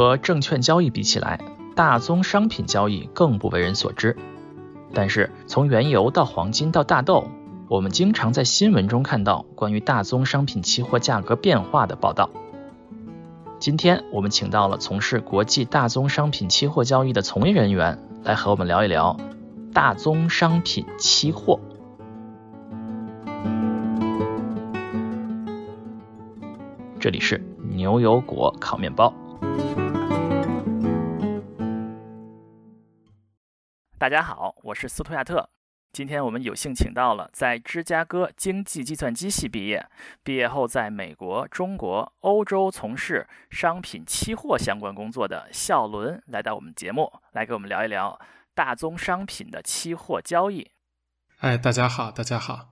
和证券交易比起来，大宗商品交易更不为人所知。但是从原油到黄金到大豆，我们经常在新闻中看到关于大宗商品期货价格变化的报道。今天我们请到了从事国际大宗商品期货交易的从业人员，来和我们聊一聊大宗商品期货。这里是牛油果烤面包。大家好，我是斯图亚特。今天我们有幸请到了在芝加哥经济计算机系毕业，毕业后在美国、中国、欧洲从事商品期货相关工作的笑伦，来到我们节目，来给我们聊一聊大宗商品的期货交易。哎，大家好，大家好。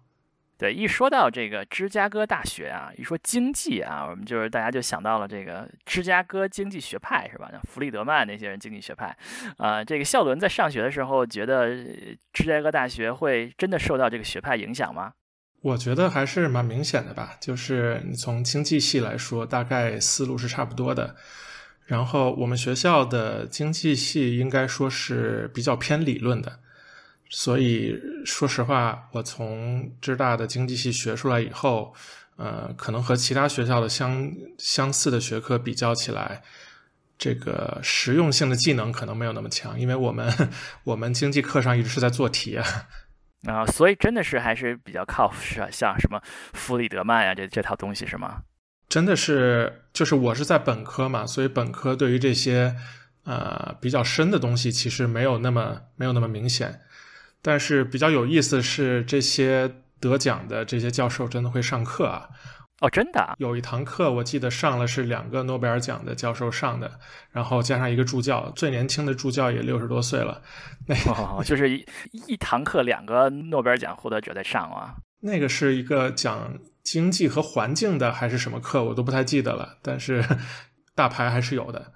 对，一说到这个芝加哥大学啊，一说经济啊，我们就是大家就想到了这个芝加哥经济学派，是吧？像弗里德曼那些人经济学派，啊，这个孝伦在上学的时候，觉得芝加哥大学会真的受到这个学派影响吗？我觉得还是蛮明显的吧，就是你从经济系来说，大概思路是差不多的。然后我们学校的经济系应该说是比较偏理论的。所以说实话，我从浙大的经济系学出来以后，呃，可能和其他学校的相相似的学科比较起来，这个实用性的技能可能没有那么强，因为我们我们经济课上一直是在做题啊，啊，所以真的是还是比较靠是像什么弗里德曼呀这这套东西是吗？真的是，就是我是在本科嘛，所以本科对于这些呃比较深的东西其实没有那么没有那么明显。但是比较有意思的是，这些得奖的这些教授真的会上课啊！哦，真的，有一堂课我记得上了是两个诺贝尔奖的教授上的，然后加上一个助教，最年轻的助教也六十多岁了。那哦，就是一一堂课两个诺贝尔奖获得者在上啊。那个是一个讲经济和环境的还是什么课，我都不太记得了。但是 大牌还是有的。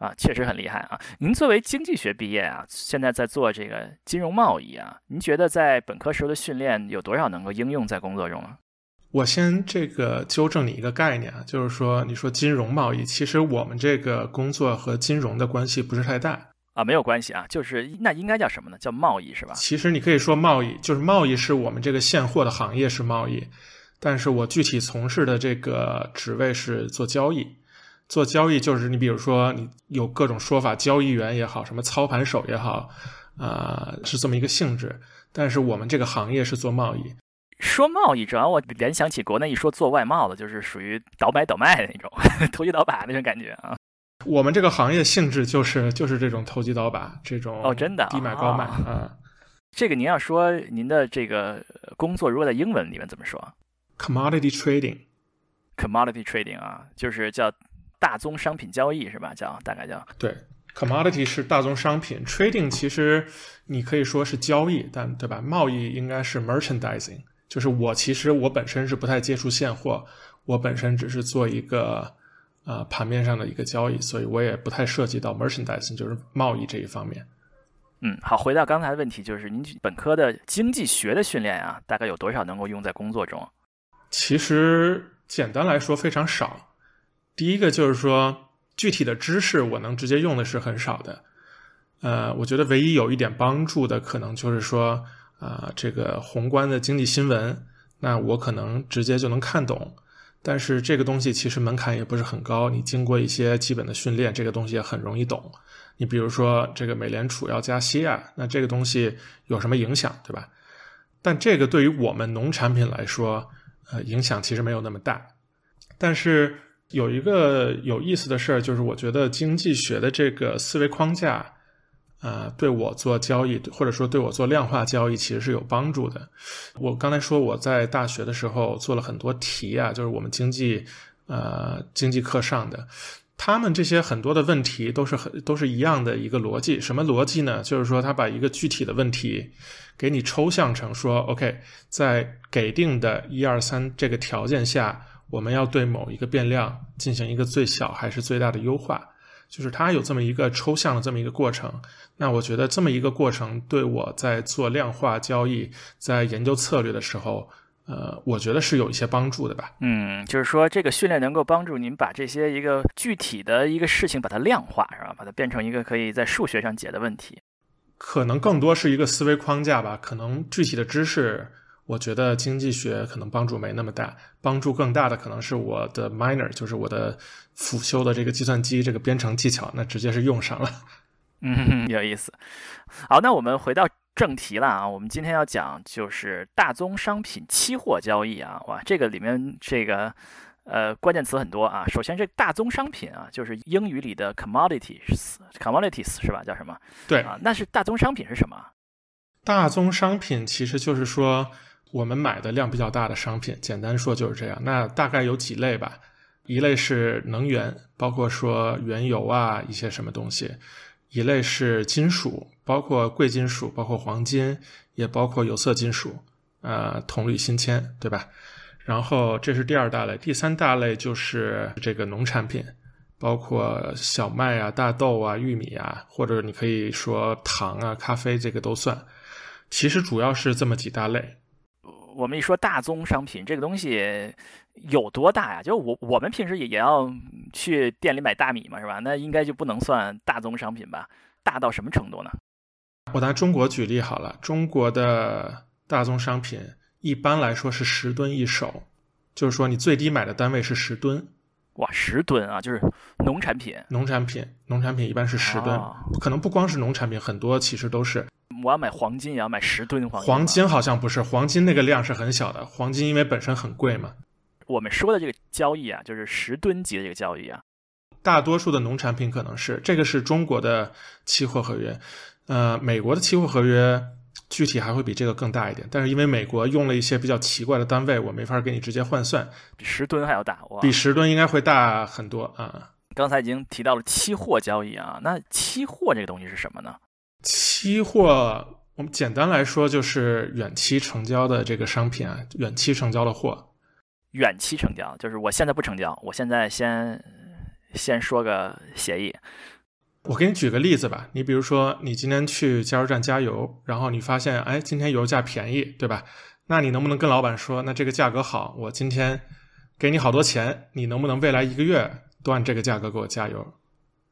啊，确实很厉害啊！您作为经济学毕业啊，现在在做这个金融贸易啊，您觉得在本科时候的训练有多少能够应用在工作中啊？我先这个纠正你一个概念啊，就是说你说金融贸易，其实我们这个工作和金融的关系不是太大啊，没有关系啊，就是那应该叫什么呢？叫贸易是吧？其实你可以说贸易，就是贸易是我们这个现货的行业是贸易，但是我具体从事的这个职位是做交易。做交易就是你，比如说你有各种说法，交易员也好，什么操盘手也好，啊，是这么一个性质。但是我们这个行业是做贸易。说贸易，主要我联想起国内一说做外贸的，就是属于倒买倒卖的那种，投机倒把那种感觉啊。我们这个行业性质就是就是这种投机倒把，这种哦，真的低买高卖啊。这个您要说您的这个工作，如果在英文里面怎么说？Commodity trading，commodity trading 啊，就是叫。大宗商品交易是吧？叫大概叫对，commodity 是大宗商品，trading 其实你可以说是交易，但对吧？贸易应该是 merchandising，就是我其实我本身是不太接触现货，我本身只是做一个呃盘面上的一个交易，所以我也不太涉及到 merchandising，就是贸易这一方面。嗯，好，回到刚才的问题，就是您本科的经济学的训练啊，大概有多少能够用在工作中？其实简单来说非常少。第一个就是说，具体的知识我能直接用的是很少的。呃，我觉得唯一有一点帮助的，可能就是说，啊，这个宏观的经济新闻，那我可能直接就能看懂。但是这个东西其实门槛也不是很高，你经过一些基本的训练，这个东西也很容易懂。你比如说，这个美联储要加息啊，那这个东西有什么影响，对吧？但这个对于我们农产品来说，呃，影响其实没有那么大。但是有一个有意思的事儿，就是我觉得经济学的这个思维框架，啊，对我做交易或者说对我做量化交易其实是有帮助的。我刚才说我在大学的时候做了很多题啊，就是我们经济呃经济课上的，他们这些很多的问题都是很都是一样的一个逻辑。什么逻辑呢？就是说他把一个具体的问题给你抽象成说，OK，在给定的一二三这个条件下。我们要对某一个变量进行一个最小还是最大的优化，就是它有这么一个抽象的这么一个过程。那我觉得这么一个过程对我在做量化交易、在研究策略的时候，呃，我觉得是有一些帮助的吧。嗯，就是说这个训练能够帮助您把这些一个具体的一个事情把它量化，是吧？把它变成一个可以在数学上解的问题。可能更多是一个思维框架吧。可能具体的知识，我觉得经济学可能帮助没那么大，帮助更大的可能是我的 minor，就是我的辅修的这个计算机这个编程技巧，那直接是用上了。嗯，有意思。好，那我们回到。正题了啊，我们今天要讲就是大宗商品期货交易啊，哇，这个里面这个呃关键词很多啊。首先，这大宗商品啊，就是英语里的 commodities，commodities 是吧？叫什么？对啊，那是大宗商品是什么？大宗商品其实就是说我们买的量比较大的商品，简单说就是这样。那大概有几类吧，一类是能源，包括说原油啊一些什么东西。一类是金属，包括贵金属，包括黄金，也包括有色金属，呃，铜、铝、锌、铅，对吧？然后这是第二大类，第三大类就是这个农产品，包括小麦啊、大豆啊、玉米啊，或者你可以说糖啊、咖啡，这个都算。其实主要是这么几大类。我们一说大宗商品这个东西有多大呀？就我我们平时也也要去店里买大米嘛，是吧？那应该就不能算大宗商品吧？大到什么程度呢？我拿中国举例好了，中国的大宗商品一般来说是十吨一手，就是说你最低买的单位是十吨。哇，十吨啊！就是农产品，农产品，农产品一般是十吨，可能不光是农产品，很多其实都是。我要买黄金，也要买十吨黄金。黄金好像不是，黄金那个量是很小的。黄金因为本身很贵嘛。我们说的这个交易啊，就是十吨级的这个交易啊。大多数的农产品可能是这个是中国的期货合约，呃，美国的期货合约具体还会比这个更大一点。但是因为美国用了一些比较奇怪的单位，我没法给你直接换算。比十吨还要大，比十吨应该会大很多啊。刚才已经提到了期货交易啊，那期货这个东西是什么呢？期货，我们简单来说就是远期成交的这个商品啊，远期成交的货。远期成交就是我现在不成交，我现在先先说个协议。我给你举个例子吧，你比如说你今天去加油站加油，然后你发现哎今天油价便宜，对吧？那你能不能跟老板说，那这个价格好，我今天给你好多钱，你能不能未来一个月都按这个价格给我加油？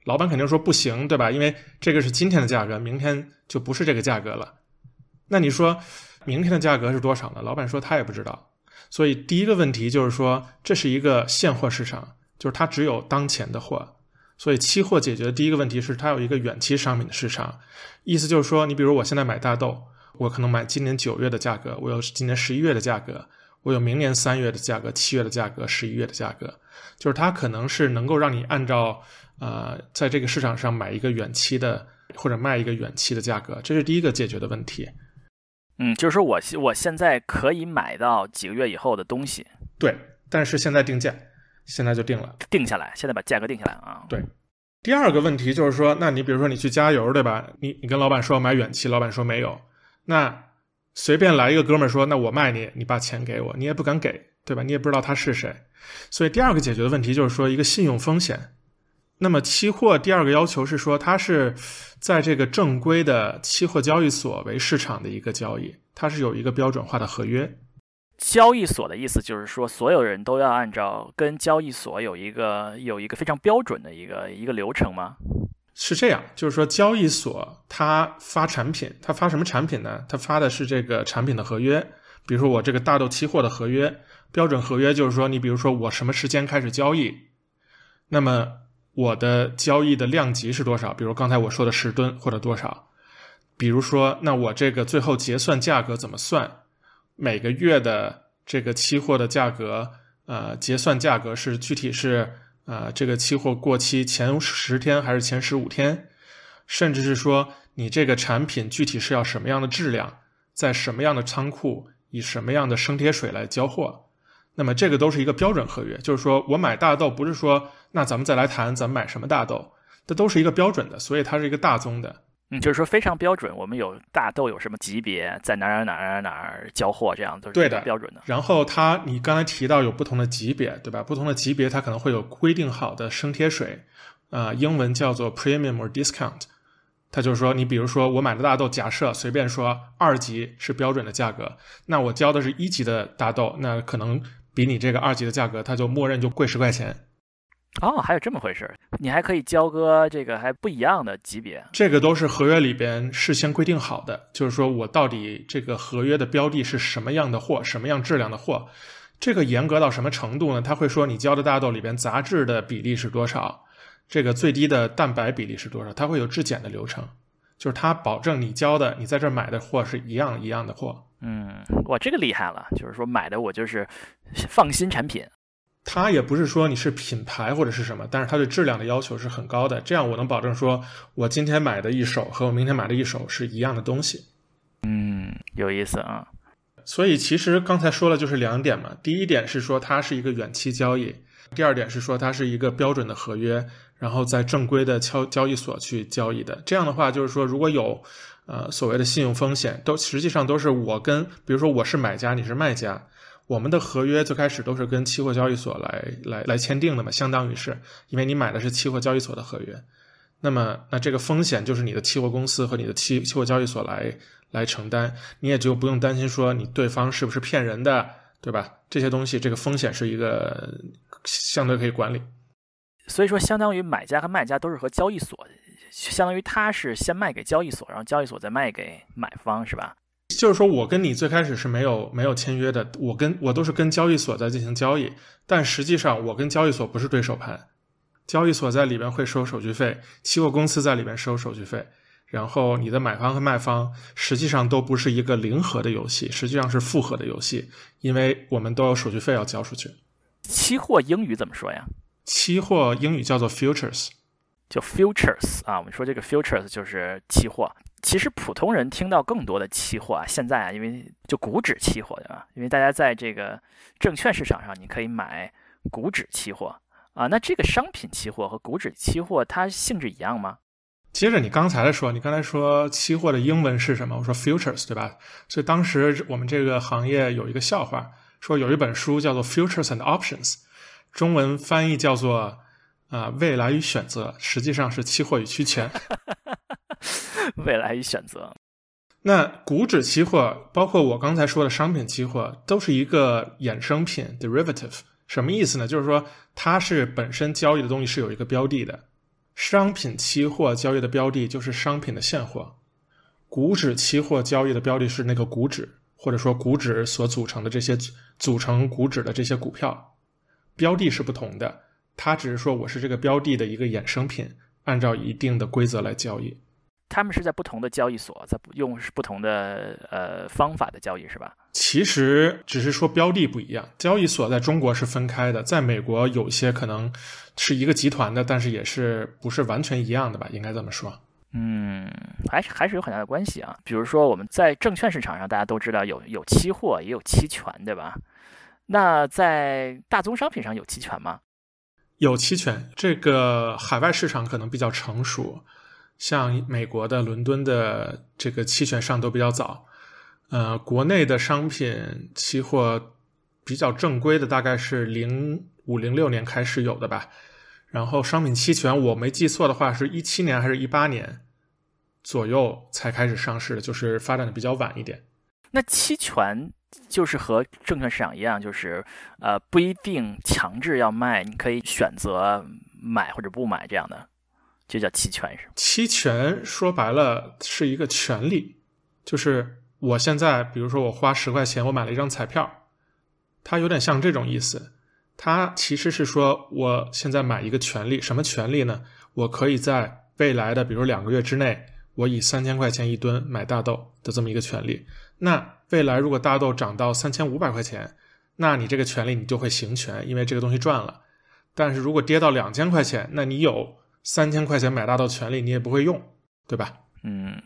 老板肯定说不行，对吧？因为这个是今天的价格，明天就不是这个价格了。那你说明天的价格是多少呢？老板说他也不知道。所以第一个问题就是说，这是一个现货市场，就是它只有当前的货。所以期货解决的第一个问题是它有一个远期商品的市场。意思就是说，你比如我现在买大豆，我可能买今年九月的价格，我有今年十一月的价格，我有明年三月的价格、七月的价格、十一月的价格，就是它可能是能够让你按照。呃，在这个市场上买一个远期的或者卖一个远期的价格，这是第一个解决的问题。嗯，就是说我我现在可以买到几个月以后的东西。对，但是现在定价，现在就定了，定下来，现在把价格定下来啊。对。第二个问题就是说，那你比如说你去加油，对吧？你你跟老板说买远期，老板说没有，那随便来一个哥们儿说，那我卖你，你把钱给我，你也不敢给，对吧？你也不知道他是谁，所以第二个解决的问题就是说一个信用风险。那么期货第二个要求是说，它是在这个正规的期货交易所为市场的一个交易，它是有一个标准化的合约。交易所的意思就是说，所有人都要按照跟交易所有一个有一个非常标准的一个一个流程吗？是这样，就是说交易所它发产品，它发什么产品呢？它发的是这个产品的合约。比如说我这个大豆期货的合约，标准合约就是说，你比如说我什么时间开始交易，那么。我的交易的量级是多少？比如刚才我说的十吨或者多少？比如说，那我这个最后结算价格怎么算？每个月的这个期货的价格，呃，结算价格是具体是呃，这个期货过期前十天还是前十五天？甚至是说你这个产品具体是要什么样的质量，在什么样的仓库，以什么样的生铁水来交货？那么这个都是一个标准合约，就是说我买大豆不是说那咱们再来谈咱们买什么大豆，这都是一个标准的，所以它是一个大宗的，嗯，就是说非常标准。我们有大豆有什么级别，在哪儿哪儿哪儿哪儿交货，这样都是对的标准的。然后它你刚才提到有不同的级别，对吧？不同的级别它可能会有规定好的生贴水，啊，英文叫做 premium or discount，它就是说，你比如说我买的大豆，假设随便说二级是标准的价格，那我交的是一级的大豆，那可能比你这个二级的价格，它就默认就贵十块钱。哦，还有这么回事？你还可以交割这个还不一样的级别？这个都是合约里边事先规定好的，就是说我到底这个合约的标的是什么样的货，什么样质量的货，这个严格到什么程度呢？他会说你交的大豆里边杂质的比例是多少，这个最低的蛋白比例是多少，它会有质检的流程，就是他保证你交的你在这买的货是一样一样的货。嗯，哇，这个厉害了，就是说买的我就是放心产品。它也不是说你是品牌或者是什么，但是它对质量的要求是很高的。这样我能保证说，我今天买的一手和我明天买的一手是一样的东西。嗯，有意思啊。所以其实刚才说了就是两点嘛。第一点是说它是一个远期交易，第二点是说它是一个标准的合约，然后在正规的交交易所去交易的。这样的话就是说，如果有呃所谓的信用风险，都实际上都是我跟，比如说我是买家，你是卖家。我们的合约最开始都是跟期货交易所来来来签订的嘛，相当于是因为你买的是期货交易所的合约，那么那这个风险就是你的期货公司和你的期期货交易所来来承担，你也就不用担心说你对方是不是骗人的，对吧？这些东西这个风险是一个相对可以管理。所以说，相当于买家和卖家都是和交易所，相当于他是先卖给交易所，然后交易所再卖给买方，是吧？就是说，我跟你最开始是没有没有签约的，我跟我都是跟交易所在进行交易，但实际上我跟交易所不是对手盘，交易所在里边会收手续费，期货公司在里边收手续费，然后你的买方和卖方实际上都不是一个零和的游戏，实际上是复合的游戏，因为我们都有手续费要交出去。期货英语怎么说呀？期货英语叫做 futures，就 futures 啊，我们说这个 futures 就是期货。其实普通人听到更多的期货啊，现在啊，因为就股指期货对吧？因为大家在这个证券市场上，你可以买股指期货啊。那这个商品期货和股指期货它性质一样吗？接着你刚才的说，你刚才说期货的英文是什么？我说 futures 对吧？所以当时我们这个行业有一个笑话，说有一本书叫做 Futures and Options，中文翻译叫做啊未来与选择，实际上是期货与期权。未来与选择，那股指期货包括我刚才说的商品期货，都是一个衍生品 （derivative）。什么意思呢？就是说它是本身交易的东西是有一个标的的。商品期货交易的标的就是商品的现货，股指期货交易的标的是那个股指，或者说股指所组成的这些组成股指的这些股票，标的是不同的。它只是说我是这个标的的一个衍生品，按照一定的规则来交易。他们是在不同的交易所，在用是不同的呃方法的交易，是吧？其实只是说标的不一样，交易所在中国是分开的，在美国有些可能是一个集团的，但是也是不是完全一样的吧？应该这么说。嗯，还是还是有很大的关系啊。比如说我们在证券市场上，大家都知道有有期货，也有期权，对吧？那在大宗商品上有期权吗？有期权，这个海外市场可能比较成熟。像美国的伦敦的这个期权上都比较早，呃，国内的商品期货比较正规的大概是零五零六年开始有的吧，然后商品期权我没记错的话是一七年还是一八年左右才开始上市的，就是发展的比较晚一点。那期权就是和证券市场一样，就是呃不一定强制要卖，你可以选择买或者不买这样的。就叫期权是吗？期权说白了是一个权利，就是我现在，比如说我花十块钱，我买了一张彩票，它有点像这种意思。它其实是说我现在买一个权利，什么权利呢？我可以在未来的比如两个月之内，我以三千块钱一吨买大豆的这么一个权利。那未来如果大豆涨到三千五百块钱，那你这个权利你就会行权，因为这个东西赚了。但是如果跌到两千块钱，那你有。三千块钱买大豆权利，你也不会用，对吧？嗯，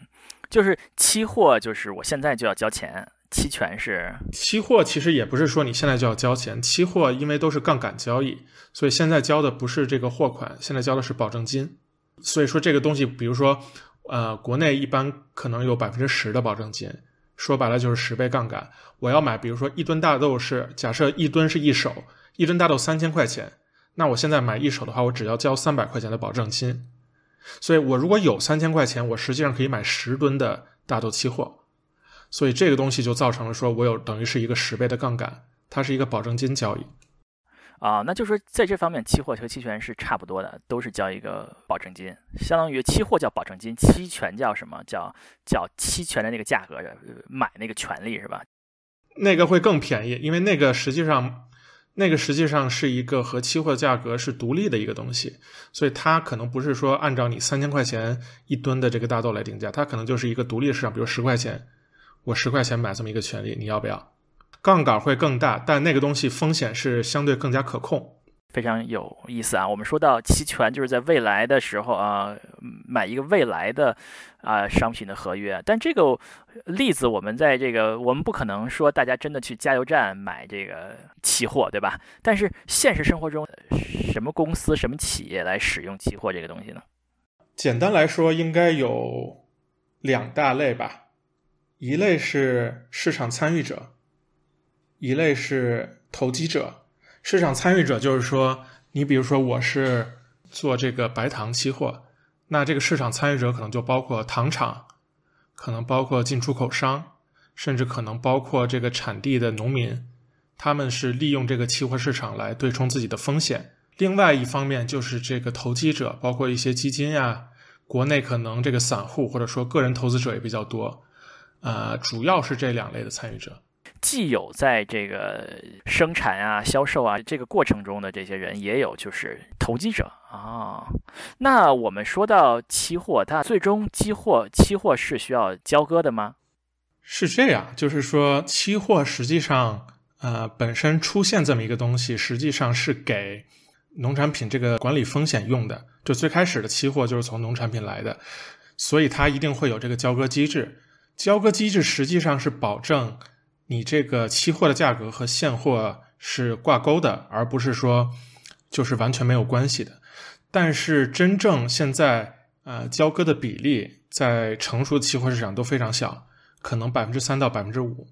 就是期货，就是我现在就要交钱。期权是期货，其实也不是说你现在就要交钱。期货因为都是杠杆交易，所以现在交的不是这个货款，现在交的是保证金。所以说这个东西，比如说，呃，国内一般可能有百分之十的保证金，说白了就是十倍杠杆。我要买，比如说一吨大豆是假设一吨是一手，一吨大豆三千块钱。那我现在买一手的话，我只要交三百块钱的保证金，所以我如果有三千块钱，我实际上可以买十吨的大豆期货。所以这个东西就造成了说我有等于是一个十倍的杠杆，它是一个保证金交易。啊，那就是说在这方面，期货和期权是差不多的，都是交一个保证金，相当于期货叫保证金，期权叫什么？叫叫期权的那个价格买那个权利是吧？那个会更便宜，因为那个实际上那个实际上是一个和期货价格是独立的一个东西，所以它可能不是说按照你三千块钱一吨的这个大豆来定价，它可能就是一个独立市场，比如十块钱，我十块钱买这么一个权利，你要不要？杠杆会更大，但那个东西风险是相对更加可控，非常有意思啊。我们说到期权，就是在未来的时候啊，买一个未来的啊商品的合约。但这个例子，我们在这个我们不可能说大家真的去加油站买这个期货，对吧？但是现实生活中，什么公司、什么企业来使用期货这个东西呢？简单来说，应该有两大类吧，一类是市场参与者。一类是投机者，市场参与者就是说，你比如说我是做这个白糖期货，那这个市场参与者可能就包括糖厂，可能包括进出口商，甚至可能包括这个产地的农民，他们是利用这个期货市场来对冲自己的风险。另外一方面就是这个投机者，包括一些基金呀，国内可能这个散户或者说个人投资者也比较多，呃，主要是这两类的参与者。既有在这个生产啊、销售啊这个过程中的这些人，也有就是投机者啊。那我们说到期货，它最终期货期货是需要交割的吗？是这样，就是说期货实际上呃本身出现这么一个东西，实际上是给农产品这个管理风险用的。就最开始的期货就是从农产品来的，所以它一定会有这个交割机制。交割机制实际上是保证。你这个期货的价格和现货是挂钩的，而不是说就是完全没有关系的。但是真正现在呃交割的比例在成熟的期货市场都非常小，可能百分之三到百分之五。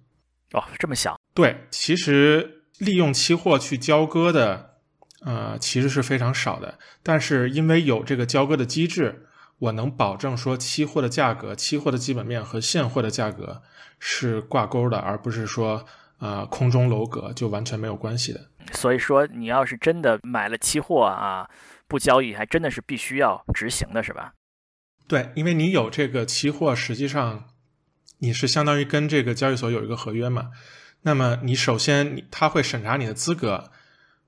哦，这么小？对，其实利用期货去交割的呃其实是非常少的。但是因为有这个交割的机制，我能保证说期货的价格、期货的基本面和现货的价格。是挂钩的，而不是说啊空中楼阁就完全没有关系的。所以说，你要是真的买了期货啊，不交易还真的是必须要执行的，是吧？对，因为你有这个期货，实际上你是相当于跟这个交易所有一个合约嘛。那么你首先你他会审查你的资格，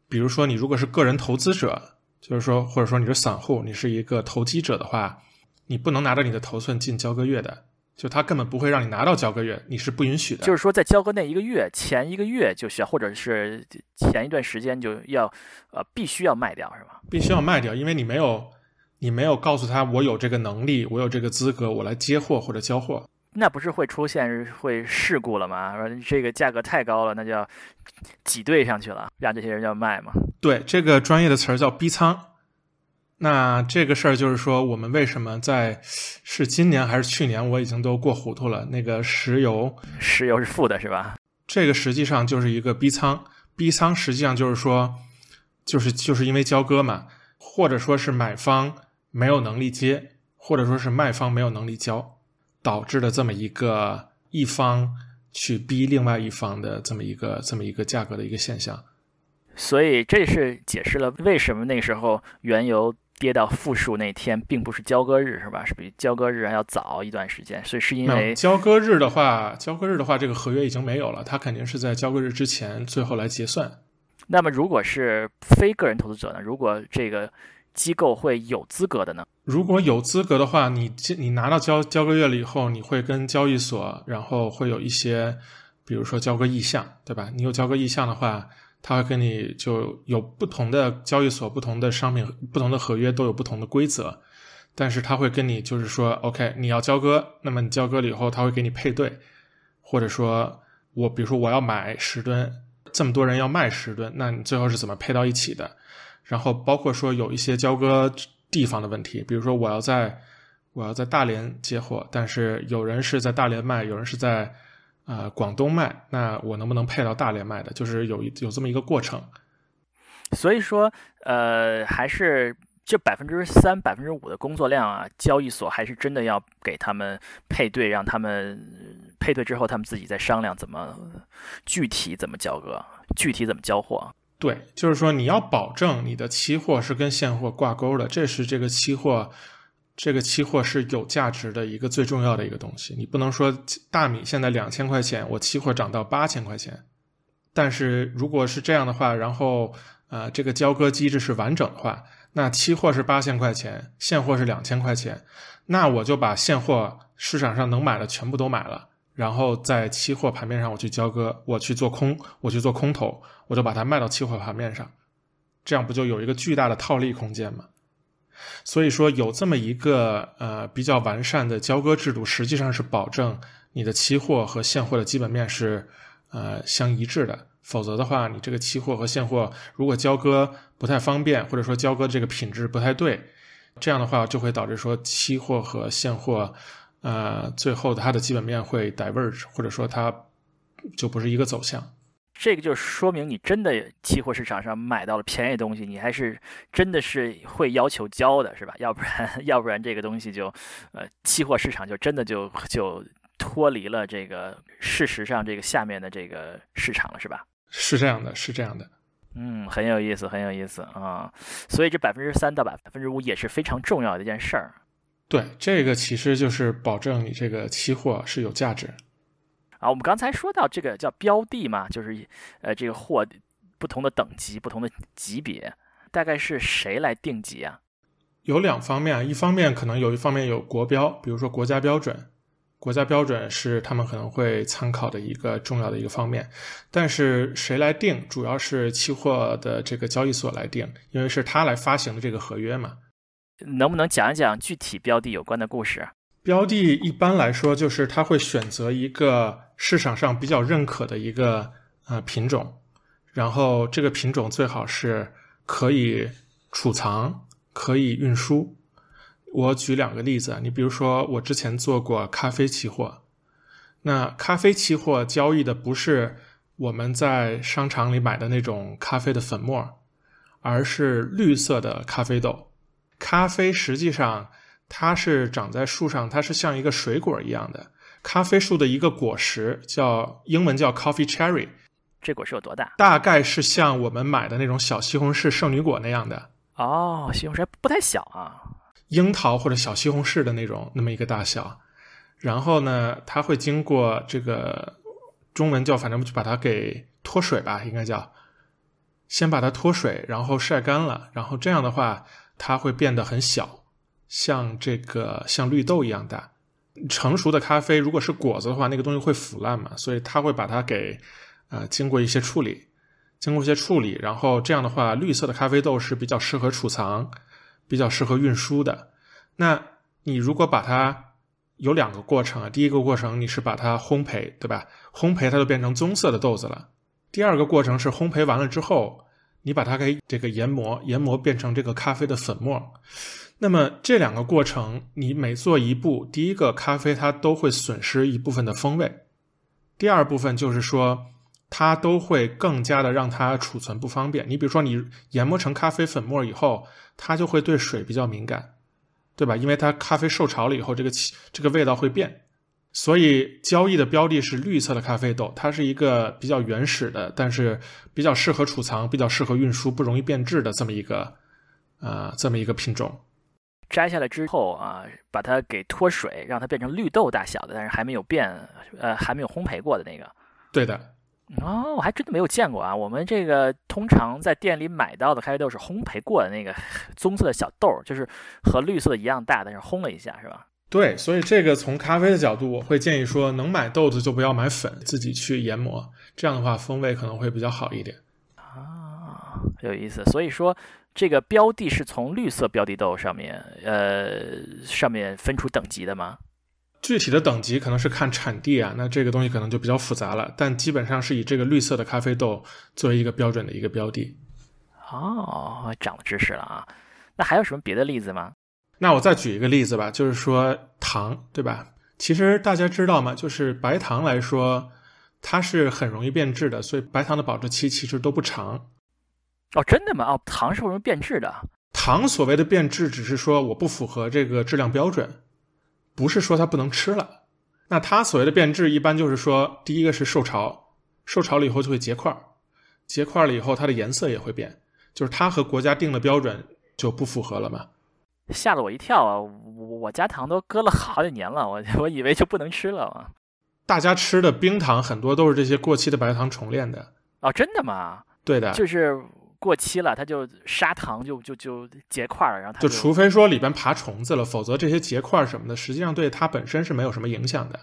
比如说你如果是个人投资者，就是说或者说你是散户，你是一个投机者的话，你不能拿着你的头寸进交割月的。就他根本不会让你拿到交割月，你是不允许的。就是说，在交割那一个月前一个月就需要，或者是前一段时间就要，呃，必须要卖掉，是吧？必须要卖掉，因为你没有，你没有告诉他我有这个能力，我有这个资格，我来接货或者交货。那不是会出现会事故了吗？说这个价格太高了，那就要挤兑上去了，让这些人要卖嘛？对，这个专业的词儿叫逼仓。那这个事儿就是说，我们为什么在是今年还是去年，我已经都过糊涂了。那个石油，石油是负的，是吧？这个实际上就是一个逼仓，逼仓实际上就是说，就是就是因为交割嘛，或者说是买方没有能力接，或者说是卖方没有能力交，导致的这么一个一方去逼另外一方的这么一个这么一个价格的一个现象。所以这是解释了为什么那时候原油。跌到负数那天，并不是交割日，是吧？是比交割日还要早一段时间，所以是因为交割日的话，交割日的话，这个合约已经没有了，它肯定是在交割日之前最后来结算。那么，如果是非个人投资者呢？如果这个机构会有资格的呢？如果有资格的话，你你拿到交交割月了以后，你会跟交易所，然后会有一些，比如说交割意向，对吧？你有交割意向的话。他会跟你就有不同的交易所、不同的商品、不同的合约都有不同的规则，但是他会跟你就是说，OK，你要交割，那么你交割了以后，他会给你配对，或者说我比如说我要买十吨，这么多人要卖十吨，那你最后是怎么配到一起的？然后包括说有一些交割地方的问题，比如说我要在我要在大连接货，但是有人是在大连卖，有人是在。啊，广东卖，那我能不能配到大连卖的？就是有有这么一个过程。所以说，呃，还是这百分之三、百分之五的工作量啊，交易所还是真的要给他们配对，让他们配对之后，他们自己再商量怎么具体怎么交割，具体怎么交货。对，就是说你要保证你的期货是跟现货挂钩的，这是这个期货，这个期货是有价值的一个最重要的一个东西。你不能说大米现在两千块钱，我期货涨到八千块钱，但是如果是这样的话，然后呃这个交割机制是完整的话，那期货是八千块钱，现货是两千块钱，那我就把现货市场上能买的全部都买了。然后在期货盘面上，我去交割，我去做空，我去做空头，我就把它卖到期货盘面上，这样不就有一个巨大的套利空间吗？所以说，有这么一个呃比较完善的交割制度，实际上是保证你的期货和现货的基本面是呃相一致的。否则的话，你这个期货和现货如果交割不太方便，或者说交割这个品质不太对，这样的话就会导致说期货和现货。呃，最后它的基本面会 diverge，或者说它就不是一个走向。这个就说明你真的期货市场上买到了便宜东西，你还是真的是会要求交的，是吧？要不然，要不然这个东西就，呃，期货市场就真的就就脱离了这个事实上这个下面的这个市场了，是吧？是这样的，是这样的。嗯，很有意思，很有意思啊。所以这百分之三到百分之五也是非常重要的一件事儿。对，这个其实就是保证你这个期货是有价值。啊，我们刚才说到这个叫标的嘛，就是呃这个货不同的等级、不同的级别，大概是谁来定级啊？有两方面，一方面可能有一方面有国标，比如说国家标准，国家标准是他们可能会参考的一个重要的一个方面。但是谁来定，主要是期货的这个交易所来定，因为是他来发行的这个合约嘛。能不能讲一讲具体标的有关的故事？标的一般来说就是他会选择一个市场上比较认可的一个呃品种，然后这个品种最好是可以储藏、可以运输。我举两个例子，你比如说我之前做过咖啡期货，那咖啡期货交易的不是我们在商场里买的那种咖啡的粉末，而是绿色的咖啡豆。咖啡实际上它是长在树上，它是像一个水果一样的。咖啡树的一个果实叫英文叫 coffee cherry，这果实有多大？大概是像我们买的那种小西红柿、圣女果那样的。哦，西红柿不太小啊，樱桃或者小西红柿的那种那么一个大小。然后呢，它会经过这个中文叫反正就把它给脱水吧，应该叫先把它脱水，然后晒干了，然后这样的话。它会变得很小，像这个像绿豆一样大。成熟的咖啡如果是果子的话，那个东西会腐烂嘛，所以它会把它给呃经过一些处理，经过一些处理，然后这样的话，绿色的咖啡豆是比较适合储藏，比较适合运输的。那你如果把它有两个过程啊，第一个过程你是把它烘焙，对吧？烘焙它就变成棕色的豆子了。第二个过程是烘焙完了之后。你把它给这个研磨，研磨变成这个咖啡的粉末。那么这两个过程，你每做一步，第一个咖啡它都会损失一部分的风味，第二部分就是说它都会更加的让它储存不方便。你比如说你研磨成咖啡粉末以后，它就会对水比较敏感，对吧？因为它咖啡受潮了以后，这个气这个味道会变。所以交易的标的是绿色的咖啡豆，它是一个比较原始的，但是比较适合储藏、比较适合运输、不容易变质的这么一个，呃，这么一个品种。摘下来之后啊，把它给脱水，让它变成绿豆大小的，但是还没有变，呃，还没有烘焙过的那个。对的。哦，我还真的没有见过啊。我们这个通常在店里买到的咖啡豆是烘焙过的那个 棕色的小豆，就是和绿色的一样大，但是烘了一下，是吧？对，所以这个从咖啡的角度，我会建议说，能买豆子就不要买粉，自己去研磨，这样的话风味可能会比较好一点。啊，有意思。所以说，这个标的是从绿色标的豆上面，呃，上面分出等级的吗？具体的等级可能是看产地啊，那这个东西可能就比较复杂了。但基本上是以这个绿色的咖啡豆作为一个标准的一个标的。哦，长了知识了啊。那还有什么别的例子吗？那我再举一个例子吧，就是说糖，对吧？其实大家知道吗？就是白糖来说，它是很容易变质的，所以白糖的保质期其实都不长。哦，真的吗？哦，糖是不容易变质的。糖所谓的变质，只是说我不符合这个质量标准，不是说它不能吃了。那它所谓的变质，一般就是说，第一个是受潮，受潮了以后就会结块儿，结块了以后它的颜色也会变，就是它和国家定的标准就不符合了嘛。吓了我一跳啊！我我家糖都搁了好几年了，我我以为就不能吃了嘛。大家吃的冰糖很多都是这些过期的白糖重炼的。哦，真的吗？对的，就是过期了，它就砂糖就就就结块了，然后它就除非说里边爬虫子了，否则这些结块什么的，实际上对它本身是没有什么影响的。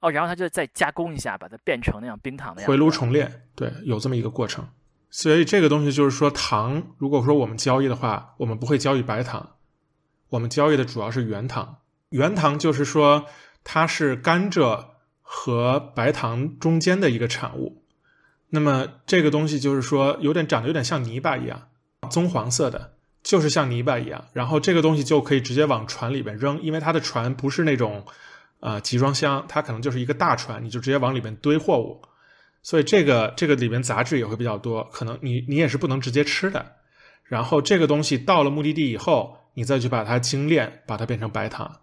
哦，然后它就再加工一下，把它变成那样冰糖的样子。回炉重炼，对，有这么一个过程。所以这个东西就是说，糖如果说我们交易的话，我们不会交易白糖，我们交易的主要是原糖。原糖就是说它是甘蔗和白糖中间的一个产物。那么这个东西就是说有点长得有点像泥巴一样，棕黄色的，就是像泥巴一样。然后这个东西就可以直接往船里边扔，因为它的船不是那种。啊，集装箱它可能就是一个大船，你就直接往里面堆货物，所以这个这个里面杂质也会比较多，可能你你也是不能直接吃的。然后这个东西到了目的地以后，你再去把它精炼，把它变成白糖。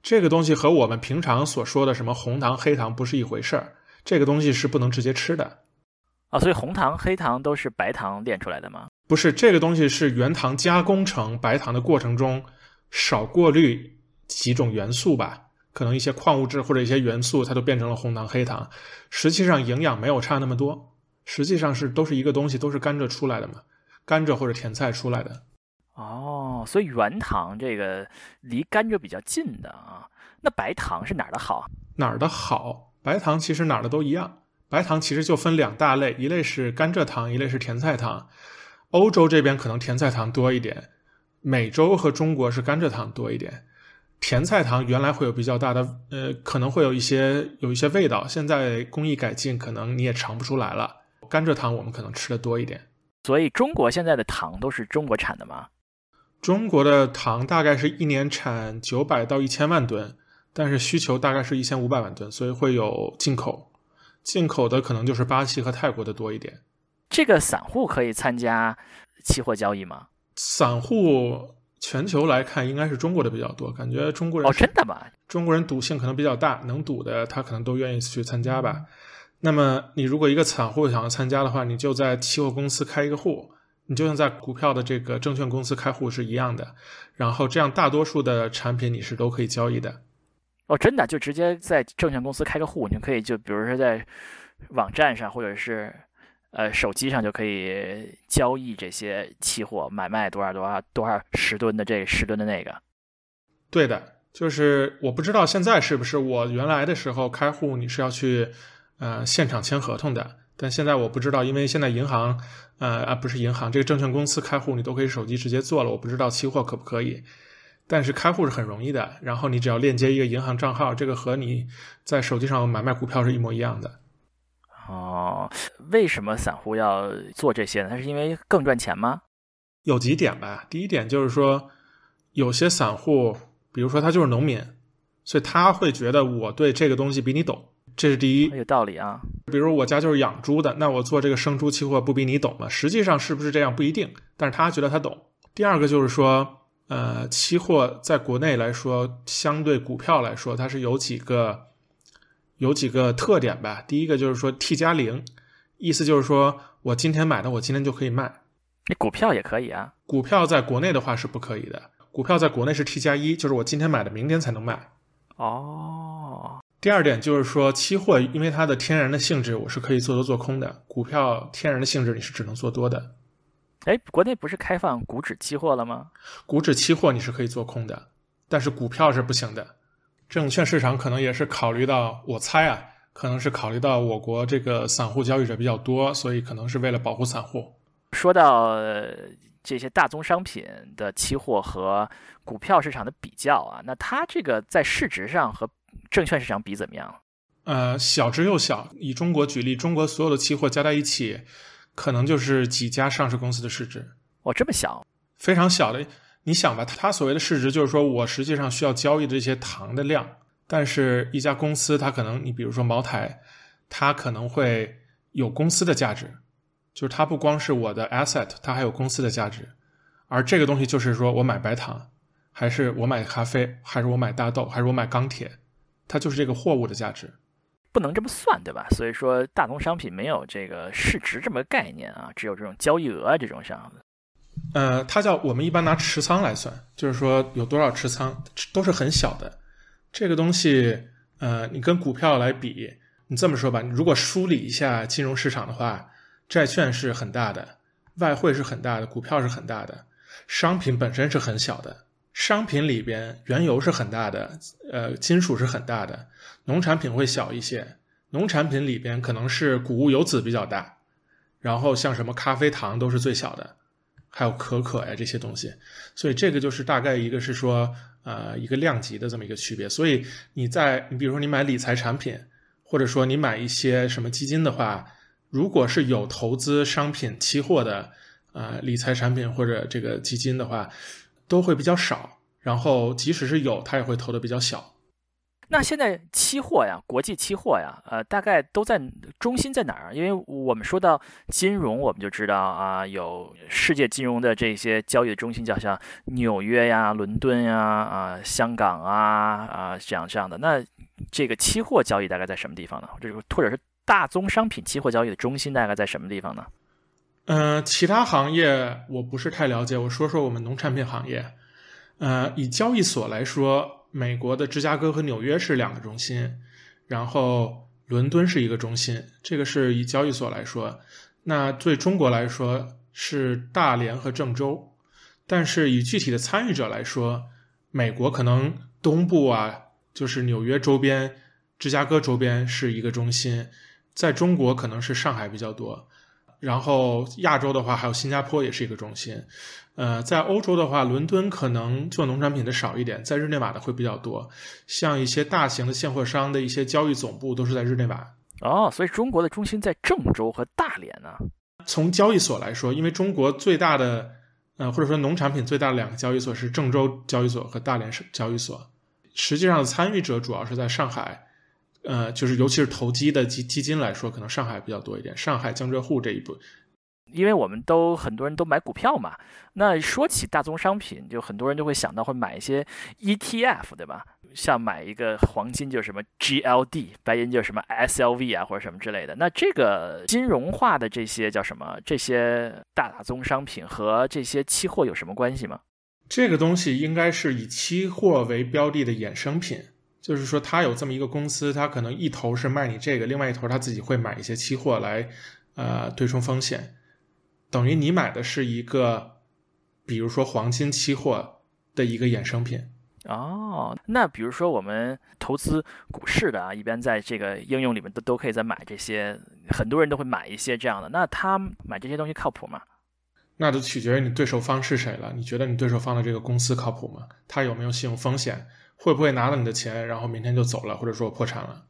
这个东西和我们平常所说的什么红糖、黑糖不是一回事儿，这个东西是不能直接吃的。啊，所以红糖、黑糖都是白糖炼出来的吗？不是，这个东西是原糖加工成白糖的过程中少过滤几种元素吧。可能一些矿物质或者一些元素，它都变成了红糖、黑糖。实际上营养没有差那么多，实际上是都是一个东西，都是甘蔗出来的嘛，甘蔗或者甜菜出来的。哦，所以原糖这个离甘蔗比较近的啊。那白糖是哪儿的好？哪儿的好？白糖其实哪儿的都一样。白糖其实就分两大类，一类是甘蔗糖，一类是甜菜糖。欧洲这边可能甜菜糖多一点，美洲和中国是甘蔗糖多一点。甜菜糖原来会有比较大的，呃，可能会有一些有一些味道。现在工艺改进，可能你也尝不出来了。甘蔗糖我们可能吃的多一点。所以中国现在的糖都是中国产的吗？中国的糖大概是一年产九百到一千万吨，但是需求大概是一千五百万吨，所以会有进口。进口的可能就是巴西和泰国的多一点。这个散户可以参加期货交易吗？散户。全球来看，应该是中国的比较多。感觉中国人哦，真的吗？中国人赌性可能比较大，能赌的他可能都愿意去参加吧。那么，你如果一个散户想要参加的话，你就在期货公司开一个户，你就像在股票的这个证券公司开户是一样的。然后，这样大多数的产品你是都可以交易的。哦，真的，就直接在证券公司开个户，你可以就比如说在网站上或者是。呃，手机上就可以交易这些期货，买卖多少多少多少十吨的这十吨的那个。对的，就是我不知道现在是不是我原来的时候开户你是要去呃现场签合同的，但现在我不知道，因为现在银行呃啊不是银行，这个证券公司开户你都可以手机直接做了，我不知道期货可不可以。但是开户是很容易的，然后你只要链接一个银行账号，这个和你在手机上买卖股票是一模一样的。哦，为什么散户要做这些呢？它是因为更赚钱吗？有几点吧。第一点就是说，有些散户，比如说他就是农民，所以他会觉得我对这个东西比你懂，这是第一。有道理啊。比如我家就是养猪的，那我做这个生猪期货不比你懂吗？实际上是不是这样不一定，但是他觉得他懂。第二个就是说，呃，期货在国内来说，相对股票来说，它是有几个。有几个特点吧。第一个就是说 T 加零，意思就是说我今天买的，我今天就可以卖。你股票也可以啊。股票在国内的话是不可以的。股票在国内是 T 加一，就是我今天买的，明天才能卖。哦。第二点就是说，期货因为它的天然的性质，我是可以做多做空的。股票天然的性质，你是只能做多的。哎，国内不是开放股指期货了吗？股指期货你是可以做空的，但是股票是不行的。证券市场可能也是考虑到，我猜啊，可能是考虑到我国这个散户交易者比较多，所以可能是为了保护散户。说到这些大宗商品的期货和股票市场的比较啊，那它这个在市值上和证券市场比怎么样？呃，小之又小。以中国举例，中国所有的期货加在一起，可能就是几家上市公司的市值。哦，这么小？非常小的。你想吧，它所谓的市值就是说我实际上需要交易的这些糖的量，但是一家公司它可能，你比如说茅台，它可能会有公司的价值，就是它不光是我的 asset，它还有公司的价值，而这个东西就是说我买白糖，还是我买咖啡，还是我买大豆，还是我买钢铁，它就是这个货物的价值。不能这么算，对吧？所以说，大宗商品没有这个市值这么个概念啊，只有这种交易额啊这种上的。呃，它叫我们一般拿持仓来算，就是说有多少持仓都是很小的。这个东西，呃，你跟股票来比，你这么说吧，如果梳理一下金融市场的话，债券是很大的，外汇是很大的，股票是很大的，商品本身是很小的。商品里边，原油是很大的，呃，金属是很大的，农产品会小一些。农产品里边可能是谷物、油脂比较大，然后像什么咖啡、糖都是最小的，还有可可呀这些东西。所以这个就是大概一个是说，呃，一个量级的这么一个区别。所以你在你比如说你买理财产品，或者说你买一些什么基金的话，如果是有投资商品期货的，呃，理财产品或者这个基金的话。都会比较少，然后即使是有，它也会投的比较小。那现在期货呀，国际期货呀，呃，大概都在中心在哪儿？因为我们说到金融，我们就知道啊，有世界金融的这些交易的中心，叫像纽约呀、伦敦呀、啊香港啊啊这样这样的。那这个期货交易大概在什么地方呢？这个或者是大宗商品期货交易的中心大概在什么地方呢？嗯，其他行业我不是太了解。我说说我们农产品行业。呃，以交易所来说，美国的芝加哥和纽约是两个中心，然后伦敦是一个中心。这个是以交易所来说。那对中国来说是大连和郑州。但是以具体的参与者来说，美国可能东部啊，就是纽约周边、芝加哥周边是一个中心。在中国可能是上海比较多。然后亚洲的话，还有新加坡也是一个中心，呃，在欧洲的话，伦敦可能做农产品的少一点，在日内瓦的会比较多。像一些大型的现货商的一些交易总部都是在日内瓦。哦，所以中国的中心在郑州和大连呢。从交易所来说，因为中国最大的，呃，或者说农产品最大的两个交易所是郑州交易所和大连交易所，实际上参与者主要是在上海。呃，就是尤其是投机的基基金来说，可能上海比较多一点。上海、江浙沪这一部，因为我们都很多人都买股票嘛。那说起大宗商品，就很多人就会想到会买一些 ETF，对吧？像买一个黄金，就什么 GLD，白银就什么 SLV 啊，或者什么之类的。那这个金融化的这些叫什么？这些大宗商品和这些期货有什么关系吗？这个东西应该是以期货为标的的衍生品。就是说，他有这么一个公司，他可能一头是卖你这个，另外一头他自己会买一些期货来，呃，对冲风险。等于你买的是一个，比如说黄金期货的一个衍生品。哦，那比如说我们投资股市的啊，一般在这个应用里面都都可以在买这些，很多人都会买一些这样的。那他买这些东西靠谱吗？那就取决于你对手方是谁了。你觉得你对手方的这个公司靠谱吗？他有没有信用风险？会不会拿了你的钱，然后明天就走了，或者说我破产了？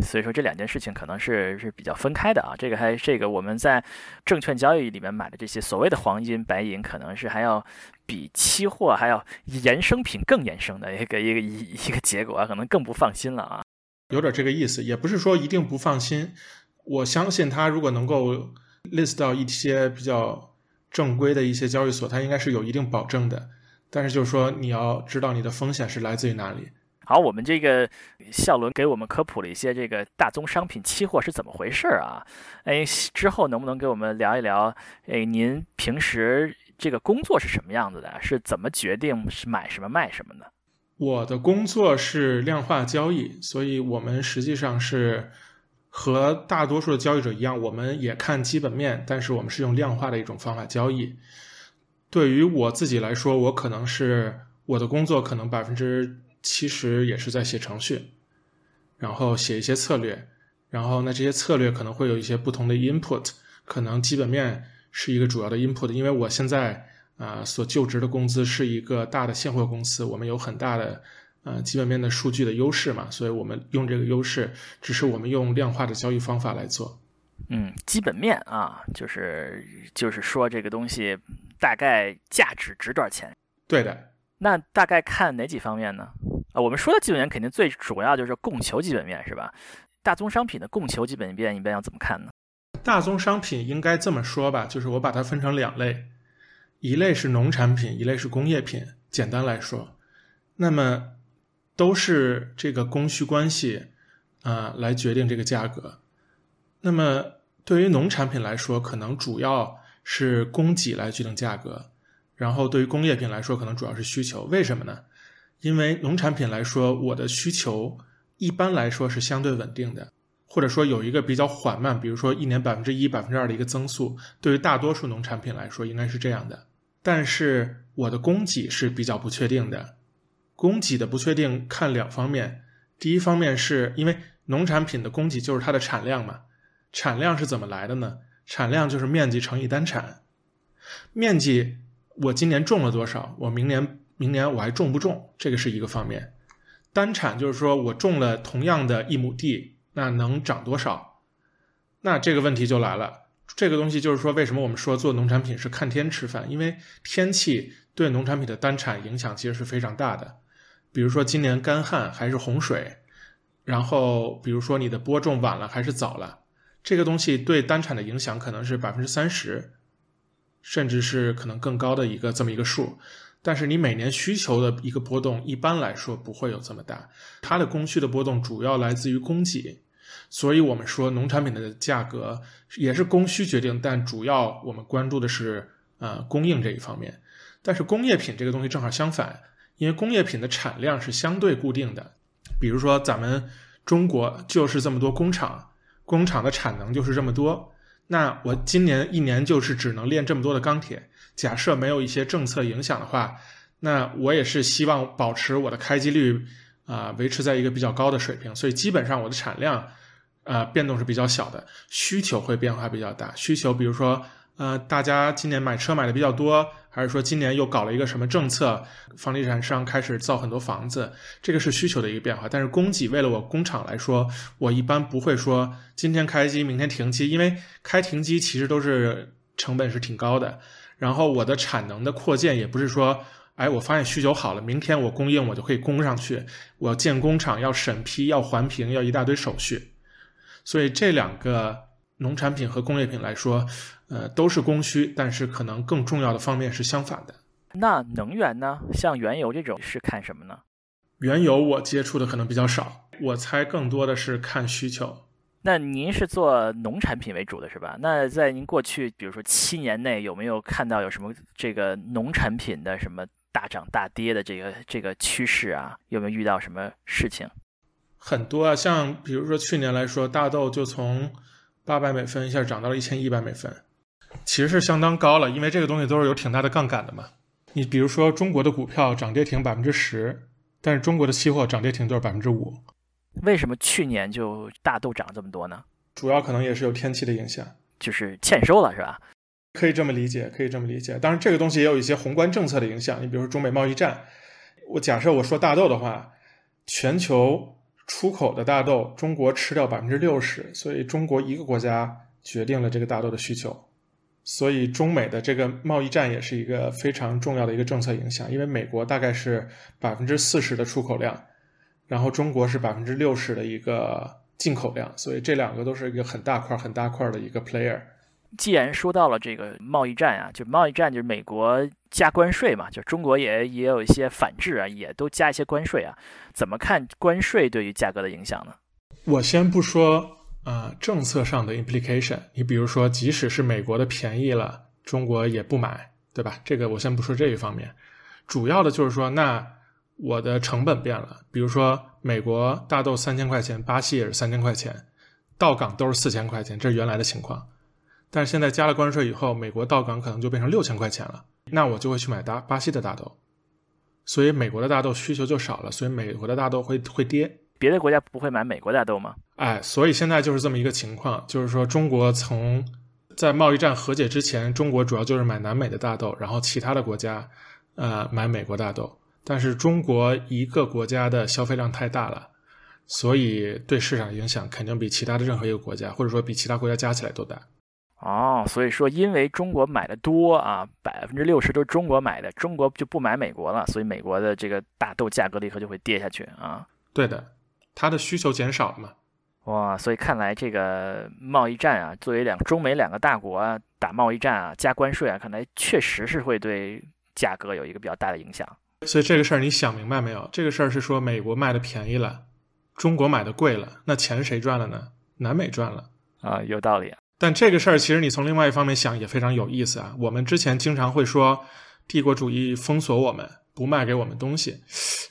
所以说这两件事情可能是是比较分开的啊。这个还这个我们在证券交易里面买的这些所谓的黄金、白银，可能是还要比期货还要衍生品更衍生的一个一个一一个结果啊，可能更不放心了啊。有点这个意思，也不是说一定不放心。我相信他如果能够 list 到一些比较正规的一些交易所，他应该是有一定保证的。但是就是说，你要知道你的风险是来自于哪里。好，我们这个笑伦给我们科普了一些这个大宗商品期货是怎么回事啊？哎，之后能不能给我们聊一聊？哎，您平时这个工作是什么样子的？是怎么决定是买什么卖什么的？我的工作是量化交易，所以我们实际上是和大多数的交易者一样，我们也看基本面，但是我们是用量化的一种方法交易。对于我自己来说，我可能是我的工作可能百分之七十也是在写程序，然后写一些策略，然后那这些策略可能会有一些不同的 input，可能基本面是一个主要的 input，因为我现在啊所就职的公司是一个大的现货公司，我们有很大的呃基本面的数据的优势嘛，所以我们用这个优势，只是我们用量化的交易方法来做。嗯，基本面啊，就是就是说这个东西大概价值值多少钱？对的。那大概看哪几方面呢？啊，我们说的基本面肯定最主要就是供求基本面是吧？大宗商品的供求基本面一般要怎么看呢？大宗商品应该这么说吧，就是我把它分成两类，一类是农产品，一类是工业品。简单来说，那么都是这个供需关系啊来决定这个价格。那么对于农产品来说，可能主要是供给来决定价格；然后对于工业品来说，可能主要是需求。为什么呢？因为农产品来说，我的需求一般来说是相对稳定的。或者说有一个比较缓慢，比如说一年百分之一、百分之二的一个增速，对于大多数农产品来说应该是这样的。但是我的供给是比较不确定的，供给的不确定看两方面。第一方面是因为农产品的供给就是它的产量嘛，产量是怎么来的呢？产量就是面积乘以单产，面积我今年种了多少，我明年明年我还种不种，这个是一个方面。单产就是说我种了同样的一亩地。那能涨多少？那这个问题就来了。这个东西就是说，为什么我们说做农产品是看天吃饭？因为天气对农产品的单产影响其实是非常大的。比如说今年干旱还是洪水，然后比如说你的播种晚了还是早了，这个东西对单产的影响可能是百分之三十，甚至是可能更高的一个这么一个数。但是你每年需求的一个波动，一般来说不会有这么大。它的供需的波动主要来自于供给，所以我们说农产品的价格也是供需决定，但主要我们关注的是呃供应这一方面。但是工业品这个东西正好相反，因为工业品的产量是相对固定的。比如说咱们中国就是这么多工厂，工厂的产能就是这么多，那我今年一年就是只能炼这么多的钢铁。假设没有一些政策影响的话，那我也是希望保持我的开机率啊，维持在一个比较高的水平。所以基本上我的产量，呃，变动是比较小的，需求会变化比较大。需求比如说，呃，大家今年买车买的比较多，还是说今年又搞了一个什么政策，房地产商开始造很多房子，这个是需求的一个变化。但是供给为了我工厂来说，我一般不会说今天开机明天停机，因为开停机其实都是成本是挺高的。然后我的产能的扩建也不是说，哎，我发现需求好了，明天我供应我就可以供上去。我建工厂，要审批，要环评，要一大堆手续。所以这两个农产品和工业品来说，呃，都是供需，但是可能更重要的方面是相反的。那能源呢？像原油这种是看什么呢？原油我接触的可能比较少，我猜更多的是看需求。那您是做农产品为主的是吧？那在您过去，比如说七年内，有没有看到有什么这个农产品的什么大涨大跌的这个这个趋势啊？有没有遇到什么事情？很多啊，像比如说去年来说，大豆就从八百美分一下涨到了一千一百美分，其实是相当高了，因为这个东西都是有挺大的杠杆的嘛。你比如说中国的股票涨跌停百分之十，但是中国的期货涨跌停都是百分之五。为什么去年就大豆涨这么多呢？主要可能也是有天气的影响，就是欠收了，是吧？可以这么理解，可以这么理解。当然，这个东西也有一些宏观政策的影响。你比如说中美贸易战，我假设我说大豆的话，全球出口的大豆，中国吃掉百分之六十，所以中国一个国家决定了这个大豆的需求，所以中美的这个贸易战也是一个非常重要的一个政策影响，因为美国大概是百分之四十的出口量。然后中国是百分之六十的一个进口量，所以这两个都是一个很大块、很大块的一个 player。既然说到了这个贸易战啊，就贸易战就是美国加关税嘛，就中国也也有一些反制啊，也都加一些关税啊。怎么看关税对于价格的影响呢？我先不说啊，政策上的 implication。你比如说，即使是美国的便宜了，中国也不买，对吧？这个我先不说这一方面，主要的就是说那。我的成本变了，比如说美国大豆三千块钱，巴西也是三千块钱，到港都是四千块钱，这是原来的情况。但是现在加了关税以后，美国到港可能就变成六千块钱了，那我就会去买大巴西的大豆，所以美国的大豆需求就少了，所以美国的大豆会会跌。别的国家不会买美国大豆吗？哎，所以现在就是这么一个情况，就是说中国从在贸易战和解之前，中国主要就是买南美的大豆，然后其他的国家呃买美国大豆。但是中国一个国家的消费量太大了，所以对市场影响肯定比其他的任何一个国家，或者说比其他国家加起来都大。哦，所以说因为中国买的多啊，百分之六十都是中国买的，中国就不买美国了，所以美国的这个大豆价格立刻就会跌下去啊。对的，它的需求减少了嘛，哇，所以看来这个贸易战啊，作为两中美两个大国啊打贸易战啊，加关税啊，看来确实是会对价格有一个比较大的影响。所以这个事儿你想明白没有？这个事儿是说美国卖的便宜了，中国买的贵了，那钱谁赚了呢？南美赚了啊，有道理。但这个事儿其实你从另外一方面想也非常有意思啊。我们之前经常会说帝国主义封锁我们，不卖给我们东西，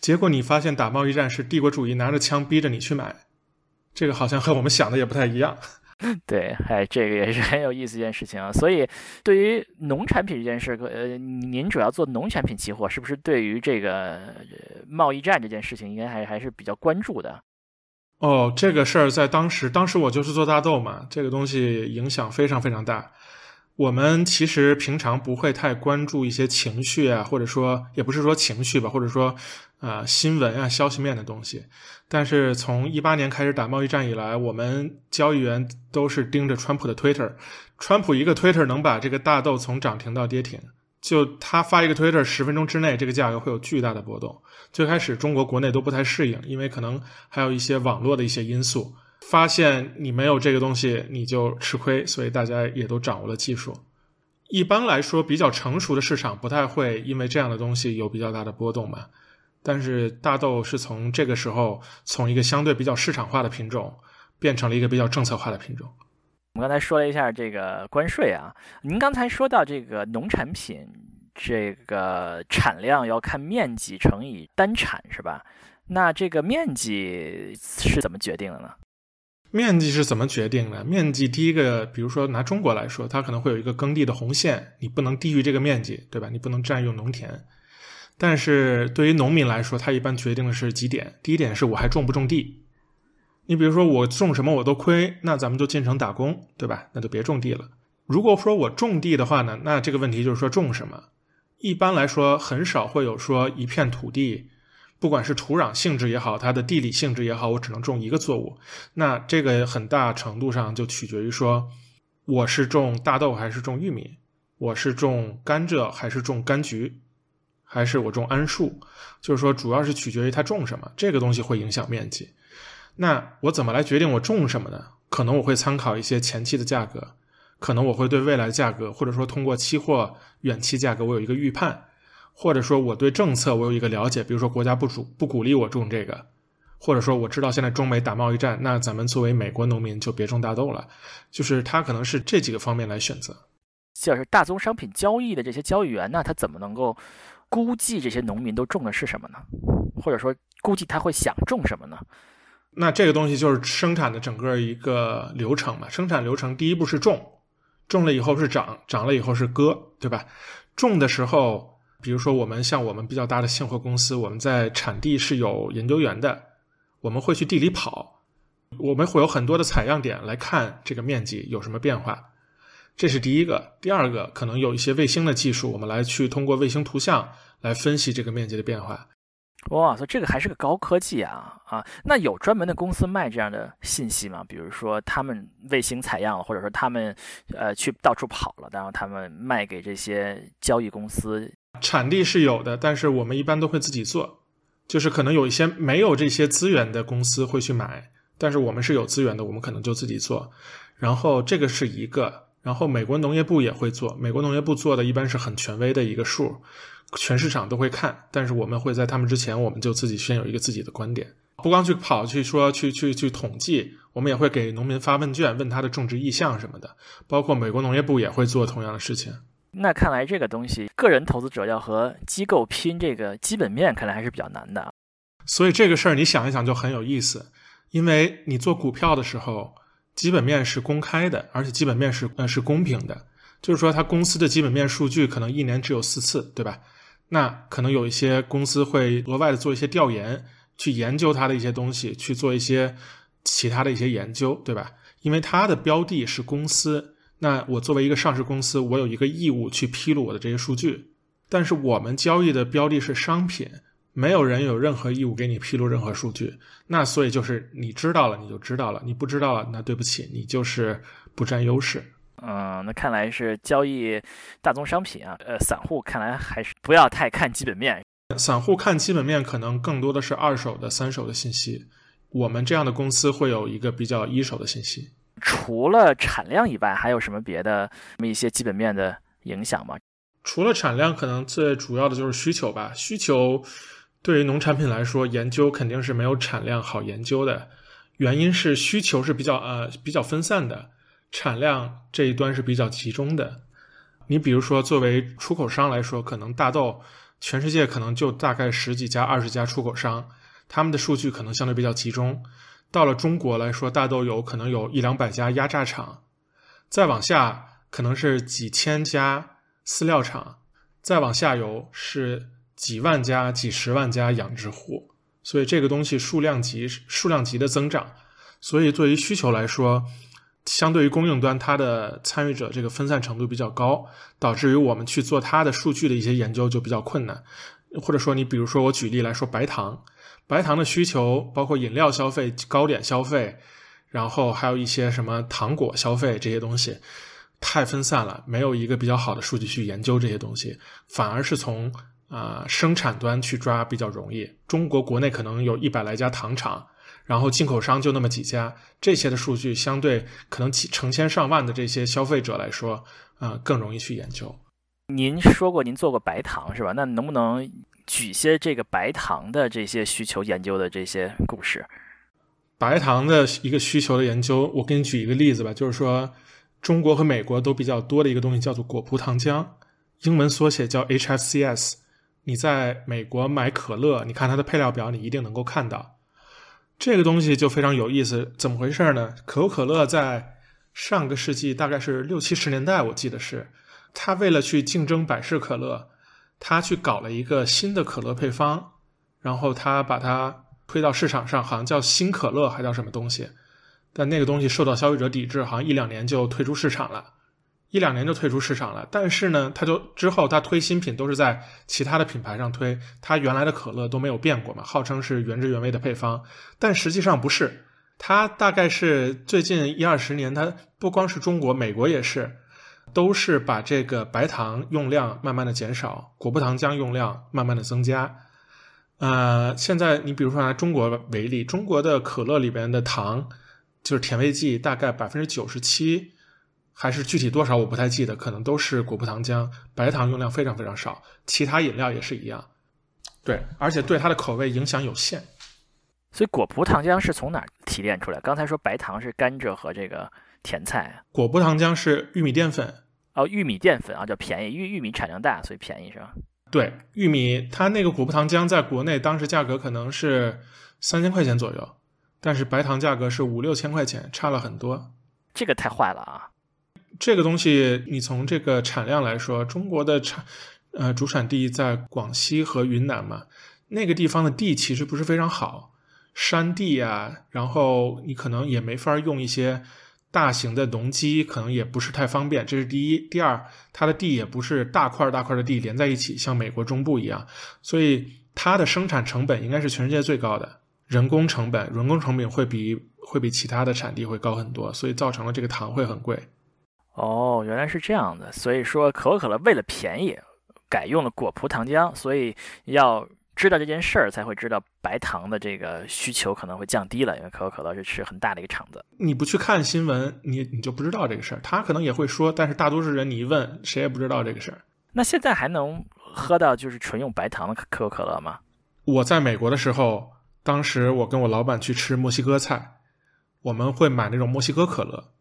结果你发现打贸易战是帝国主义拿着枪逼着你去买。这个好像和我们想的也不太一样。对，哎，这个也是很有意思一件事情啊。所以，对于农产品这件事，呃，您主要做农产品期货，是不是对于这个贸易战这件事情，应该还还是比较关注的？哦，这个事儿在当时，当时我就是做大豆嘛，这个东西影响非常非常大。我们其实平常不会太关注一些情绪啊，或者说也不是说情绪吧，或者说啊新闻啊消息面的东西。但是从一八年开始打贸易战以来，我们交易员都是盯着川普的 Twitter，川普一个 Twitter 能把这个大豆从涨停到跌停，就他发一个 Twitter，十分钟之内这个价格会有巨大的波动。最开始中国国内都不太适应，因为可能还有一些网络的一些因素。发现你没有这个东西，你就吃亏，所以大家也都掌握了技术。一般来说，比较成熟的市场不太会因为这样的东西有比较大的波动嘛。但是大豆是从这个时候从一个相对比较市场化的品种变成了一个比较政策化的品种。我们刚才说了一下这个关税啊，您刚才说到这个农产品这个产量要看面积乘以单产是吧？那这个面积是怎么决定的呢？面积是怎么决定的？面积第一个，比如说拿中国来说，它可能会有一个耕地的红线，你不能低于这个面积，对吧？你不能占用农田。但是对于农民来说，他一般决定的是几点：第一点是我还种不种地？你比如说我种什么我都亏，那咱们就进城打工，对吧？那就别种地了。如果说我种地的话呢，那这个问题就是说种什么？一般来说，很少会有说一片土地。不管是土壤性质也好，它的地理性质也好，我只能种一个作物。那这个很大程度上就取决于说，我是种大豆还是种玉米，我是种甘蔗还是种柑橘，还是我种桉树，就是说主要是取决于它种什么，这个东西会影响面积。那我怎么来决定我种什么呢？可能我会参考一些前期的价格，可能我会对未来价格，或者说通过期货远期价格，我有一个预判。或者说我对政策我有一个了解，比如说国家不主不鼓励我种这个，或者说我知道现在中美打贸易战，那咱们作为美国农民就别种大豆了。就是他可能是这几个方面来选择。就是大宗商品交易的这些交易员呢，他怎么能够估计这些农民都种的是什么呢？或者说估计他会想种什么呢？那这个东西就是生产的整个一个流程嘛。生产流程第一步是种，种了以后是长，长了以后是割，对吧？种的时候。比如说，我们像我们比较大的现货公司，我们在产地是有研究员的，我们会去地里跑，我们会有很多的采样点来看这个面积有什么变化，这是第一个。第二个，可能有一些卫星的技术，我们来去通过卫星图像来分析这个面积的变化。哇，说这个还是个高科技啊啊！那有专门的公司卖这样的信息吗？比如说他们卫星采样了，或者说他们呃去到处跑了，然后他们卖给这些交易公司。产地是有的，但是我们一般都会自己做，就是可能有一些没有这些资源的公司会去买，但是我们是有资源的，我们可能就自己做。然后这个是一个，然后美国农业部也会做，美国农业部做的一般是很权威的一个数，全市场都会看，但是我们会在他们之前，我们就自己先有一个自己的观点，不光去跑去说去去去统计，我们也会给农民发问卷，问他的种植意向什么的，包括美国农业部也会做同样的事情。那看来这个东西，个人投资者要和机构拼这个基本面，看来还是比较难的。所以这个事儿你想一想就很有意思，因为你做股票的时候，基本面是公开的，而且基本面是呃是公平的。就是说，它公司的基本面数据可能一年只有四次，对吧？那可能有一些公司会额外的做一些调研，去研究它的一些东西，去做一些其他的一些研究，对吧？因为它的标的是公司。那我作为一个上市公司，我有一个义务去披露我的这些数据，但是我们交易的标的是商品，没有人有任何义务给你披露任何数据。那所以就是你知道了你就知道了，你不知道了那对不起，你就是不占优势。嗯，那看来是交易大宗商品啊，呃，散户看来还是不要太看基本面。散户看基本面可能更多的是二手的、三手的信息，我们这样的公司会有一个比较一手的信息。除了产量以外，还有什么别的那么一些基本面的影响吗？除了产量，可能最主要的就是需求吧。需求对于农产品来说，研究肯定是没有产量好研究的。原因是需求是比较呃比较分散的，产量这一端是比较集中的。你比如说，作为出口商来说，可能大豆全世界可能就大概十几家、二十家出口商，他们的数据可能相对比较集中。到了中国来说，大豆有可能有一两百家压榨厂，再往下可能是几千家饲料厂，再往下游是几万家、几十万家养殖户。所以这个东西数量级数量级的增长，所以对于需求来说，相对于供应端，它的参与者这个分散程度比较高，导致于我们去做它的数据的一些研究就比较困难。或者说，你比如说我举例来说，白糖，白糖的需求包括饮料消费、糕点消费，然后还有一些什么糖果消费这些东西，太分散了，没有一个比较好的数据去研究这些东西，反而是从。啊，生产端去抓比较容易。中国国内可能有一百来家糖厂，然后进口商就那么几家，这些的数据相对可能几成千上万的这些消费者来说，啊，更容易去研究。您说过您做过白糖是吧？那能不能举些这个白糖的这些需求研究的这些故事？白糖的一个需求的研究，我给你举一个例子吧，就是说中国和美国都比较多的一个东西叫做果葡糖浆，英文缩写叫 HFCS。你在美国买可乐，你看它的配料表，你一定能够看到这个东西就非常有意思。怎么回事呢？可口可乐在上个世纪大概是六七十年代，我记得是他为了去竞争百事可乐，他去搞了一个新的可乐配方，然后他把它推到市场上，好像叫新可乐，还叫什么东西？但那个东西受到消费者抵制，好像一两年就退出市场了。一两年就退出市场了，但是呢，他就之后他推新品都是在其他的品牌上推，他原来的可乐都没有变过嘛，号称是原汁原味的配方，但实际上不是。他大概是最近一二十年，他不光是中国，美国也是，都是把这个白糖用量慢慢的减少，果葡糖浆用量慢慢的增加。呃，现在你比如说拿中国为例，中国的可乐里边的糖就是甜味剂，大概百分之九十七。还是具体多少我不太记得，可能都是果葡糖浆，白糖用量非常非常少。其他饮料也是一样，对，而且对它的口味影响有限。所以果葡糖浆是从哪提炼出来？刚才说白糖是甘蔗和这个甜菜，果葡糖浆是玉米淀粉。哦，玉米淀粉啊，叫便宜，玉玉米产量大，所以便宜是吧？对，玉米它那个果葡糖浆在国内当时价格可能是三千块钱左右，但是白糖价格是五六千块钱，差了很多。这个太坏了啊！这个东西，你从这个产量来说，中国的产，呃，主产地在广西和云南嘛，那个地方的地其实不是非常好，山地呀，然后你可能也没法用一些大型的农机，可能也不是太方便。这是第一，第二，它的地也不是大块大块的地连在一起，像美国中部一样，所以它的生产成本应该是全世界最高的，人工成本，人工成本会比会比其他的产地会高很多，所以造成了这个糖会很贵。哦，原来是这样的，所以说可口可乐为了便宜，改用了果葡糖浆，所以要知道这件事儿，才会知道白糖的这个需求可能会降低了，因为可口可乐是吃很大的一个厂子。你不去看新闻，你你就不知道这个事儿。他可能也会说，但是大多数人你一问，谁也不知道这个事儿。那现在还能喝到就是纯用白糖的可口可乐吗？我在美国的时候，当时我跟我老板去吃墨西哥菜，我们会买那种墨西哥可乐。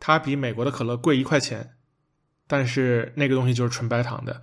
它比美国的可乐贵一块钱，但是那个东西就是纯白糖的。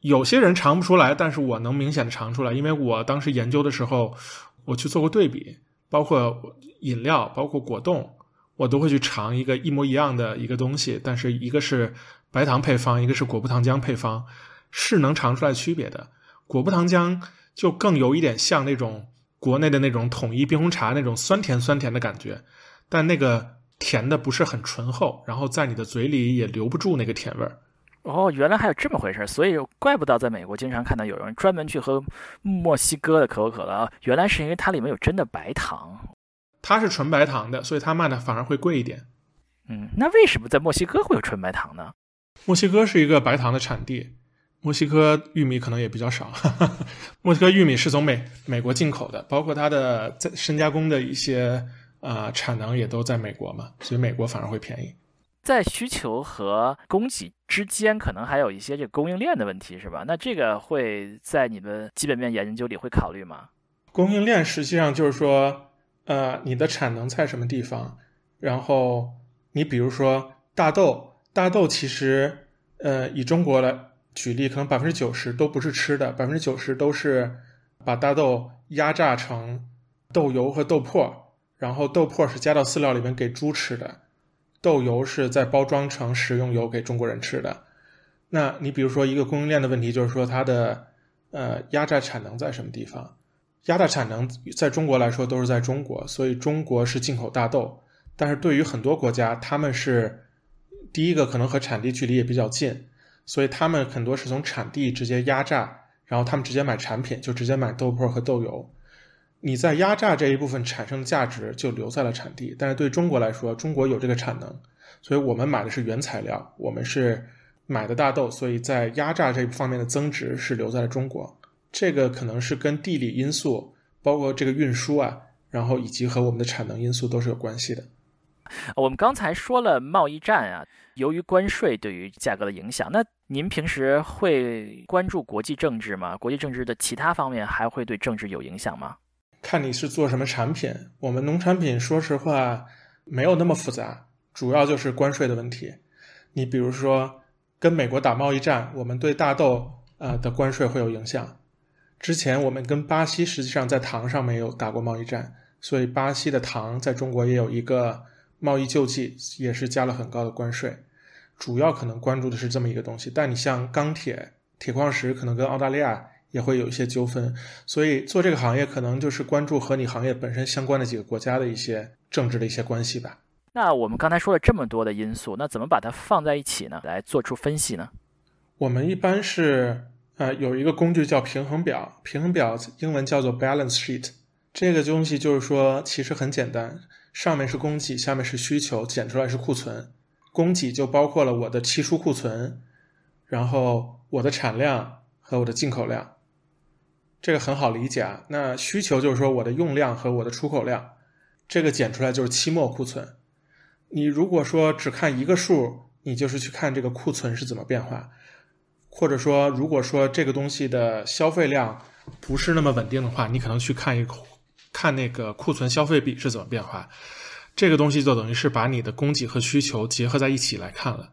有些人尝不出来，但是我能明显的尝出来，因为我当时研究的时候，我去做过对比，包括饮料，包括果冻，我都会去尝一个一模一样的一个东西，但是一个是白糖配方，一个是果葡糖浆配方，是能尝出来区别的。果葡糖浆就更有一点像那种国内的那种统一冰红茶那种酸甜酸甜的感觉，但那个。甜的不是很醇厚，然后在你的嘴里也留不住那个甜味儿。哦，原来还有这么回事儿，所以怪不得在美国经常看到有人专门去喝墨西哥的可口可乐啊，原来是因为它里面有真的白糖。它是纯白糖的，所以它卖的反而会贵一点。嗯，那为什么在墨西哥会有纯白糖呢？墨西哥是一个白糖的产地，墨西哥玉米可能也比较少，墨西哥玉米是从美美国进口的，包括它的在深加工的一些啊产能也都在美国嘛，所以美国反而会便宜。在需求和供给之间，可能还有一些这个供应链的问题，是吧？那这个会在你们基本面研究里会考虑吗？供应链实际上就是说，呃，你的产能在什么地方？然后你比如说大豆，大豆其实，呃，以中国来举例，可能百分之九十都不是吃的，百分之九十都是把大豆压榨成豆油和豆粕，然后豆粕是加到饲料里面给猪吃的。豆油是在包装成食用油给中国人吃的，那你比如说一个供应链的问题，就是说它的呃压榨产能在什么地方？压榨产能在中国来说都是在中国，所以中国是进口大豆。但是对于很多国家，他们是第一个可能和产地距离也比较近，所以他们很多是从产地直接压榨，然后他们直接买产品，就直接买豆粕和豆油。你在压榨这一部分产生的价值就留在了产地，但是对中国来说，中国有这个产能，所以我们买的是原材料，我们是买的大豆，所以在压榨这一方面的增值是留在了中国。这个可能是跟地理因素，包括这个运输啊，然后以及和我们的产能因素都是有关系的。我们刚才说了贸易战啊，由于关税对于价格的影响，那您平时会关注国际政治吗？国际政治的其他方面还会对政治有影响吗？看你是做什么产品，我们农产品说实话没有那么复杂，主要就是关税的问题。你比如说跟美国打贸易战，我们对大豆呃的关税会有影响。之前我们跟巴西实际上在糖上面有打过贸易战，所以巴西的糖在中国也有一个贸易救济，也是加了很高的关税。主要可能关注的是这么一个东西，但你像钢铁、铁矿石，可能跟澳大利亚。也会有一些纠纷，所以做这个行业可能就是关注和你行业本身相关的几个国家的一些政治的一些关系吧。那我们刚才说了这么多的因素，那怎么把它放在一起呢？来做出分析呢？我们一般是呃有一个工具叫平衡表，平衡表英文叫做 balance sheet。这个东西就是说其实很简单，上面是供给，下面是需求，减出来是库存。供给就包括了我的期初库存，然后我的产量和我的进口量。这个很好理解啊，那需求就是说我的用量和我的出口量，这个减出来就是期末库存。你如果说只看一个数，你就是去看这个库存是怎么变化，或者说如果说这个东西的消费量不是那么稳定的话，你可能去看一看那个库存消费比是怎么变化。这个东西就等于是把你的供给和需求结合在一起来看了。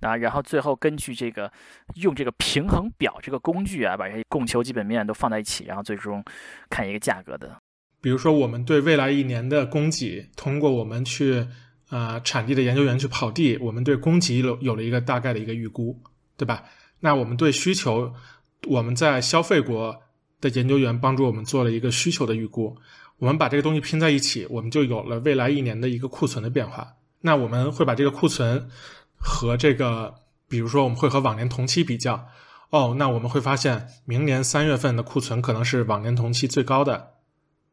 啊，然后最后根据这个用这个平衡表这个工具啊，把这些供求基本面都放在一起，然后最终看一个价格的。比如说，我们对未来一年的供给，通过我们去啊产地的研究员去跑地，我们对供给有有了一个大概的一个预估，对吧？那我们对需求，我们在消费国的研究员帮助我们做了一个需求的预估，我们把这个东西拼在一起，我们就有了未来一年的一个库存的变化。那我们会把这个库存。和这个，比如说我们会和往年同期比较，哦，那我们会发现明年三月份的库存可能是往年同期最高的，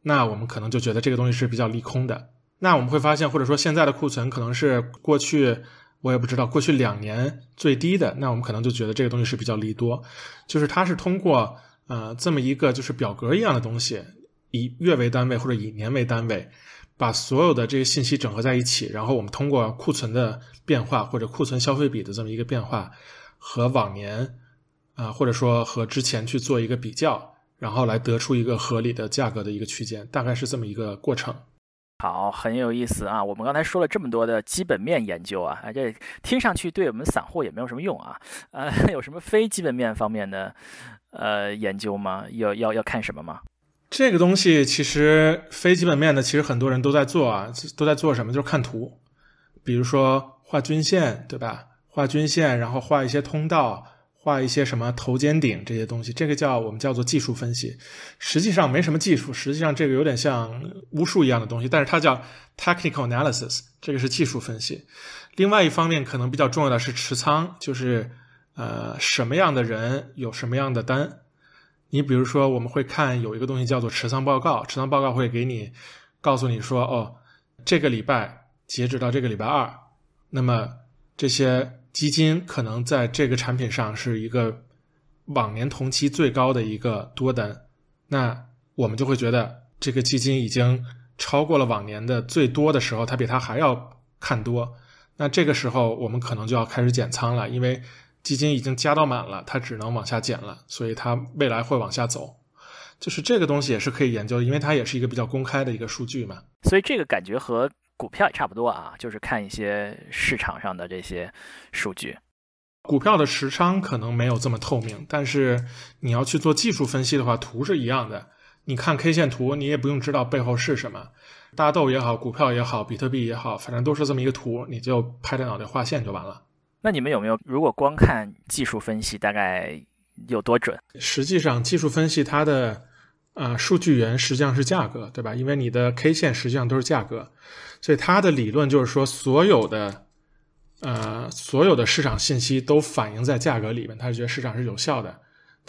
那我们可能就觉得这个东西是比较利空的。那我们会发现，或者说现在的库存可能是过去我也不知道过去两年最低的，那我们可能就觉得这个东西是比较利多。就是它是通过呃这么一个就是表格一样的东西，以月为单位或者以年为单位。把所有的这些信息整合在一起，然后我们通过库存的变化或者库存消费比的这么一个变化，和往年啊，或者说和之前去做一个比较，然后来得出一个合理的价格的一个区间，大概是这么一个过程。好，很有意思啊！我们刚才说了这么多的基本面研究啊，这听上去对我们散户也没有什么用啊。呃，有什么非基本面方面的呃研究吗？要要要看什么吗？这个东西其实非基本面的，其实很多人都在做啊，都在做什么？就是看图，比如说画均线，对吧？画均线，然后画一些通道，画一些什么头肩顶这些东西，这个叫我们叫做技术分析。实际上没什么技术，实际上这个有点像巫术一样的东西，但是它叫 technical analysis，这个是技术分析。另外一方面可能比较重要的是持仓，就是呃什么样的人有什么样的单。你比如说，我们会看有一个东西叫做持仓报告，持仓报告会给你告诉你说，哦，这个礼拜截止到这个礼拜二，那么这些基金可能在这个产品上是一个往年同期最高的一个多单，那我们就会觉得这个基金已经超过了往年的最多的时候，它比它还要看多。那这个时候我们可能就要开始减仓了，因为基金已经加到满了，它只能往下减了，所以它未来会往下走。就是这个东西也是可以研究，因为它也是一个比较公开的一个数据嘛。所以这个感觉和股票也差不多啊，就是看一些市场上的这些数据。股票的持仓可能没有这么透明，但是你要去做技术分析的话，图是一样的。你看 K 线图，你也不用知道背后是什么，大豆也好，股票也好，比特币也好，反正都是这么一个图，你就拍着脑袋画线就完了。那你们有没有，如果光看技术分析，大概有多准？实际上，技术分析它的啊数据源实际上是价格，对吧？因为你的 K 线实际上都是价格，所以它的理论就是说，所有的呃所有的市场信息都反映在价格里面，他是觉得市场是有效的。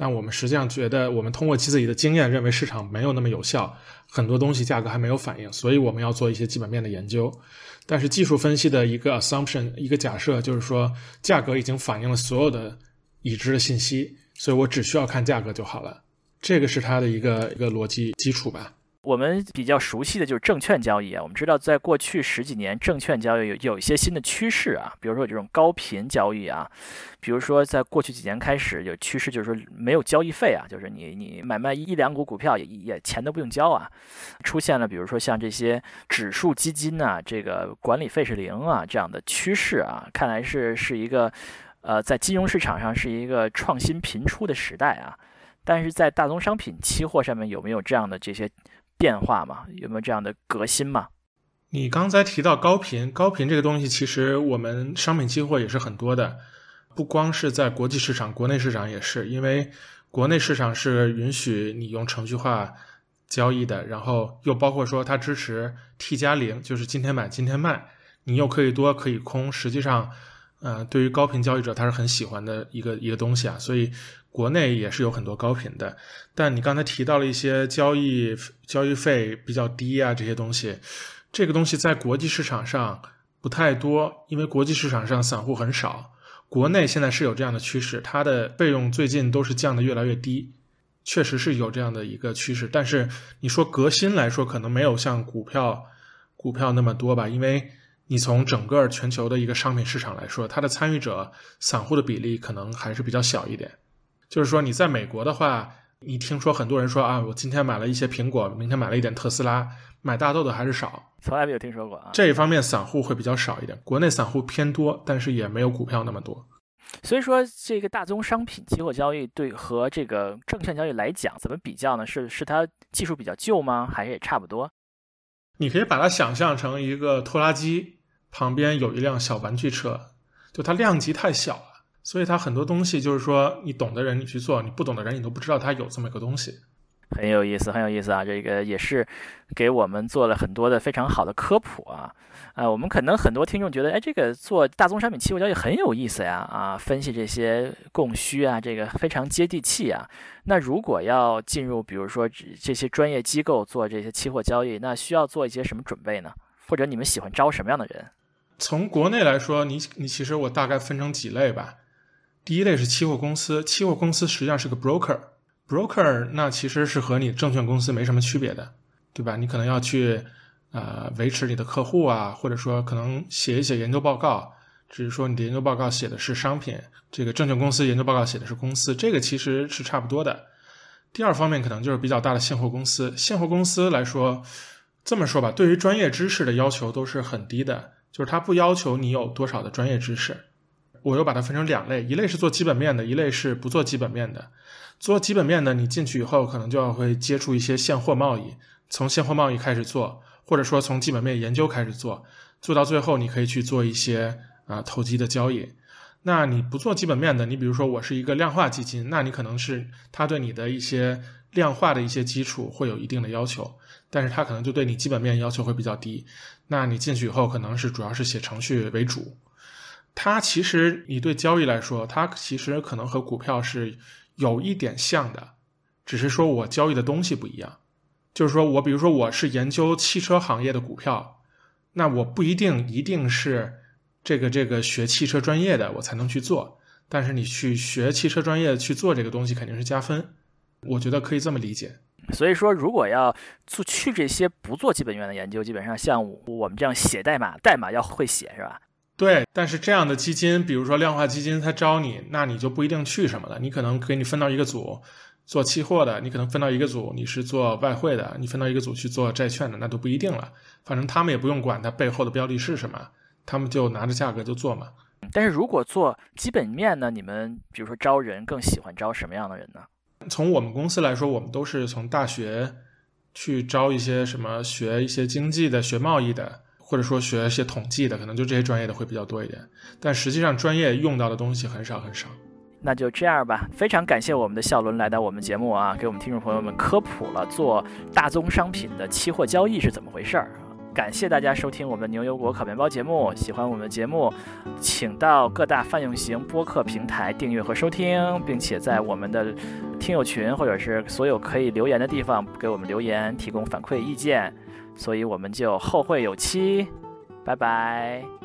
但我们实际上觉得，我们通过其自己的经验认为市场没有那么有效，很多东西价格还没有反应，所以我们要做一些基本面的研究。但是技术分析的一个 assumption，一个假设就是说，价格已经反映了所有的已知的信息，所以我只需要看价格就好了。这个是它的一个一个逻辑基础吧。我们比较熟悉的就是证券交易啊，我们知道在过去十几年，证券交易有有一些新的趋势啊，比如说这种高频交易啊，比如说在过去几年开始有趋势，就是说没有交易费啊，就是你你买卖一两股股票也也钱都不用交啊，出现了比如说像这些指数基金啊，这个管理费是零啊这样的趋势啊，看来是是一个呃在金融市场上是一个创新频出的时代啊，但是在大宗商品期货上面有没有这样的这些？变化嘛，有没有这样的革新嘛？你刚才提到高频，高频这个东西，其实我们商品期货也是很多的，不光是在国际市场，国内市场也是，因为国内市场是允许你用程序化交易的，然后又包括说它支持 T 加零，就是今天买今天卖，你又可以多可以空，实际上，呃，对于高频交易者他是很喜欢的一个一个东西啊，所以。国内也是有很多高频的，但你刚才提到了一些交易交易费比较低啊，这些东西，这个东西在国际市场上不太多，因为国际市场上散户很少。国内现在是有这样的趋势，它的费用最近都是降的越来越低，确实是有这样的一个趋势。但是你说革新来说，可能没有像股票股票那么多吧，因为你从整个全球的一个商品市场来说，它的参与者散户的比例可能还是比较小一点。就是说，你在美国的话，你听说很多人说啊，我今天买了一些苹果，明天买了一点特斯拉，买大豆的还是少，从来没有听说过啊。这一方面散户会比较少一点，国内散户偏多，但是也没有股票那么多。所以说，这个大宗商品期货交易对和这个证券交易来讲，怎么比较呢？是是它技术比较旧吗？还是也差不多？你可以把它想象成一个拖拉机旁边有一辆小玩具车，就它量级太小。所以它很多东西就是说，你懂的人你去做，你不懂的人你都不知道它有这么一个东西，很有意思，很有意思啊！这个也是给我们做了很多的非常好的科普啊。啊，我们可能很多听众觉得，哎，这个做大宗商品期货交易很有意思呀，啊，分析这些供需啊，这个非常接地气啊。那如果要进入，比如说这些专业机构做这些期货交易，那需要做一些什么准备呢？或者你们喜欢招什么样的人？从国内来说，你你其实我大概分成几类吧。第一类是期货公司，期货公司实际上是个 broker，broker 那其实是和你证券公司没什么区别的，对吧？你可能要去呃维持你的客户啊，或者说可能写一写研究报告，只是说你的研究报告写的是商品，这个证券公司研究报告写的是公司，这个其实是差不多的。第二方面可能就是比较大的现货公司，现货公司来说，这么说吧，对于专业知识的要求都是很低的，就是它不要求你有多少的专业知识。我又把它分成两类，一类是做基本面的，一类是不做基本面的。做基本面的，你进去以后可能就要会接触一些现货贸易，从现货贸易开始做，或者说从基本面研究开始做，做到最后你可以去做一些啊投机的交易。那你不做基本面的，你比如说我是一个量化基金，那你可能是他对你的一些量化的一些基础会有一定的要求，但是他可能就对你基本面要求会比较低。那你进去以后可能是主要是写程序为主。它其实，你对交易来说，它其实可能和股票是有一点像的，只是说我交易的东西不一样。就是说我，比如说我是研究汽车行业的股票，那我不一定一定是这个这个学汽车专业的我才能去做。但是你去学汽车专业去做这个东西肯定是加分，我觉得可以这么理解。所以说，如果要做去这些不做基本面的研究，基本上像我们这样写代码，代码要会写是吧？对，但是这样的基金，比如说量化基金，它招你，那你就不一定去什么了。你可能给你分到一个组做期货的，你可能分到一个组你是做外汇的，你分到一个组去做债券的，那都不一定了。反正他们也不用管它背后的标的是什么，他们就拿着价格就做嘛。但是如果做基本面呢？你们比如说招人更喜欢招什么样的人呢？从我们公司来说，我们都是从大学去招一些什么学一些经济的、学贸易的，或者说学一些统计的，可能就这些专业的会比较多一点。但实际上，专业用到的东西很少很少。那就这样吧，非常感谢我们的笑伦来到我们节目啊，给我们听众朋友们科普了做大宗商品的期货交易是怎么回事儿。感谢大家收听我们的牛油果烤面包节目。喜欢我们的节目，请到各大泛用型播客平台订阅和收听，并且在我们的听友群或者是所有可以留言的地方给我们留言，提供反馈意见。所以我们就后会有期，拜拜。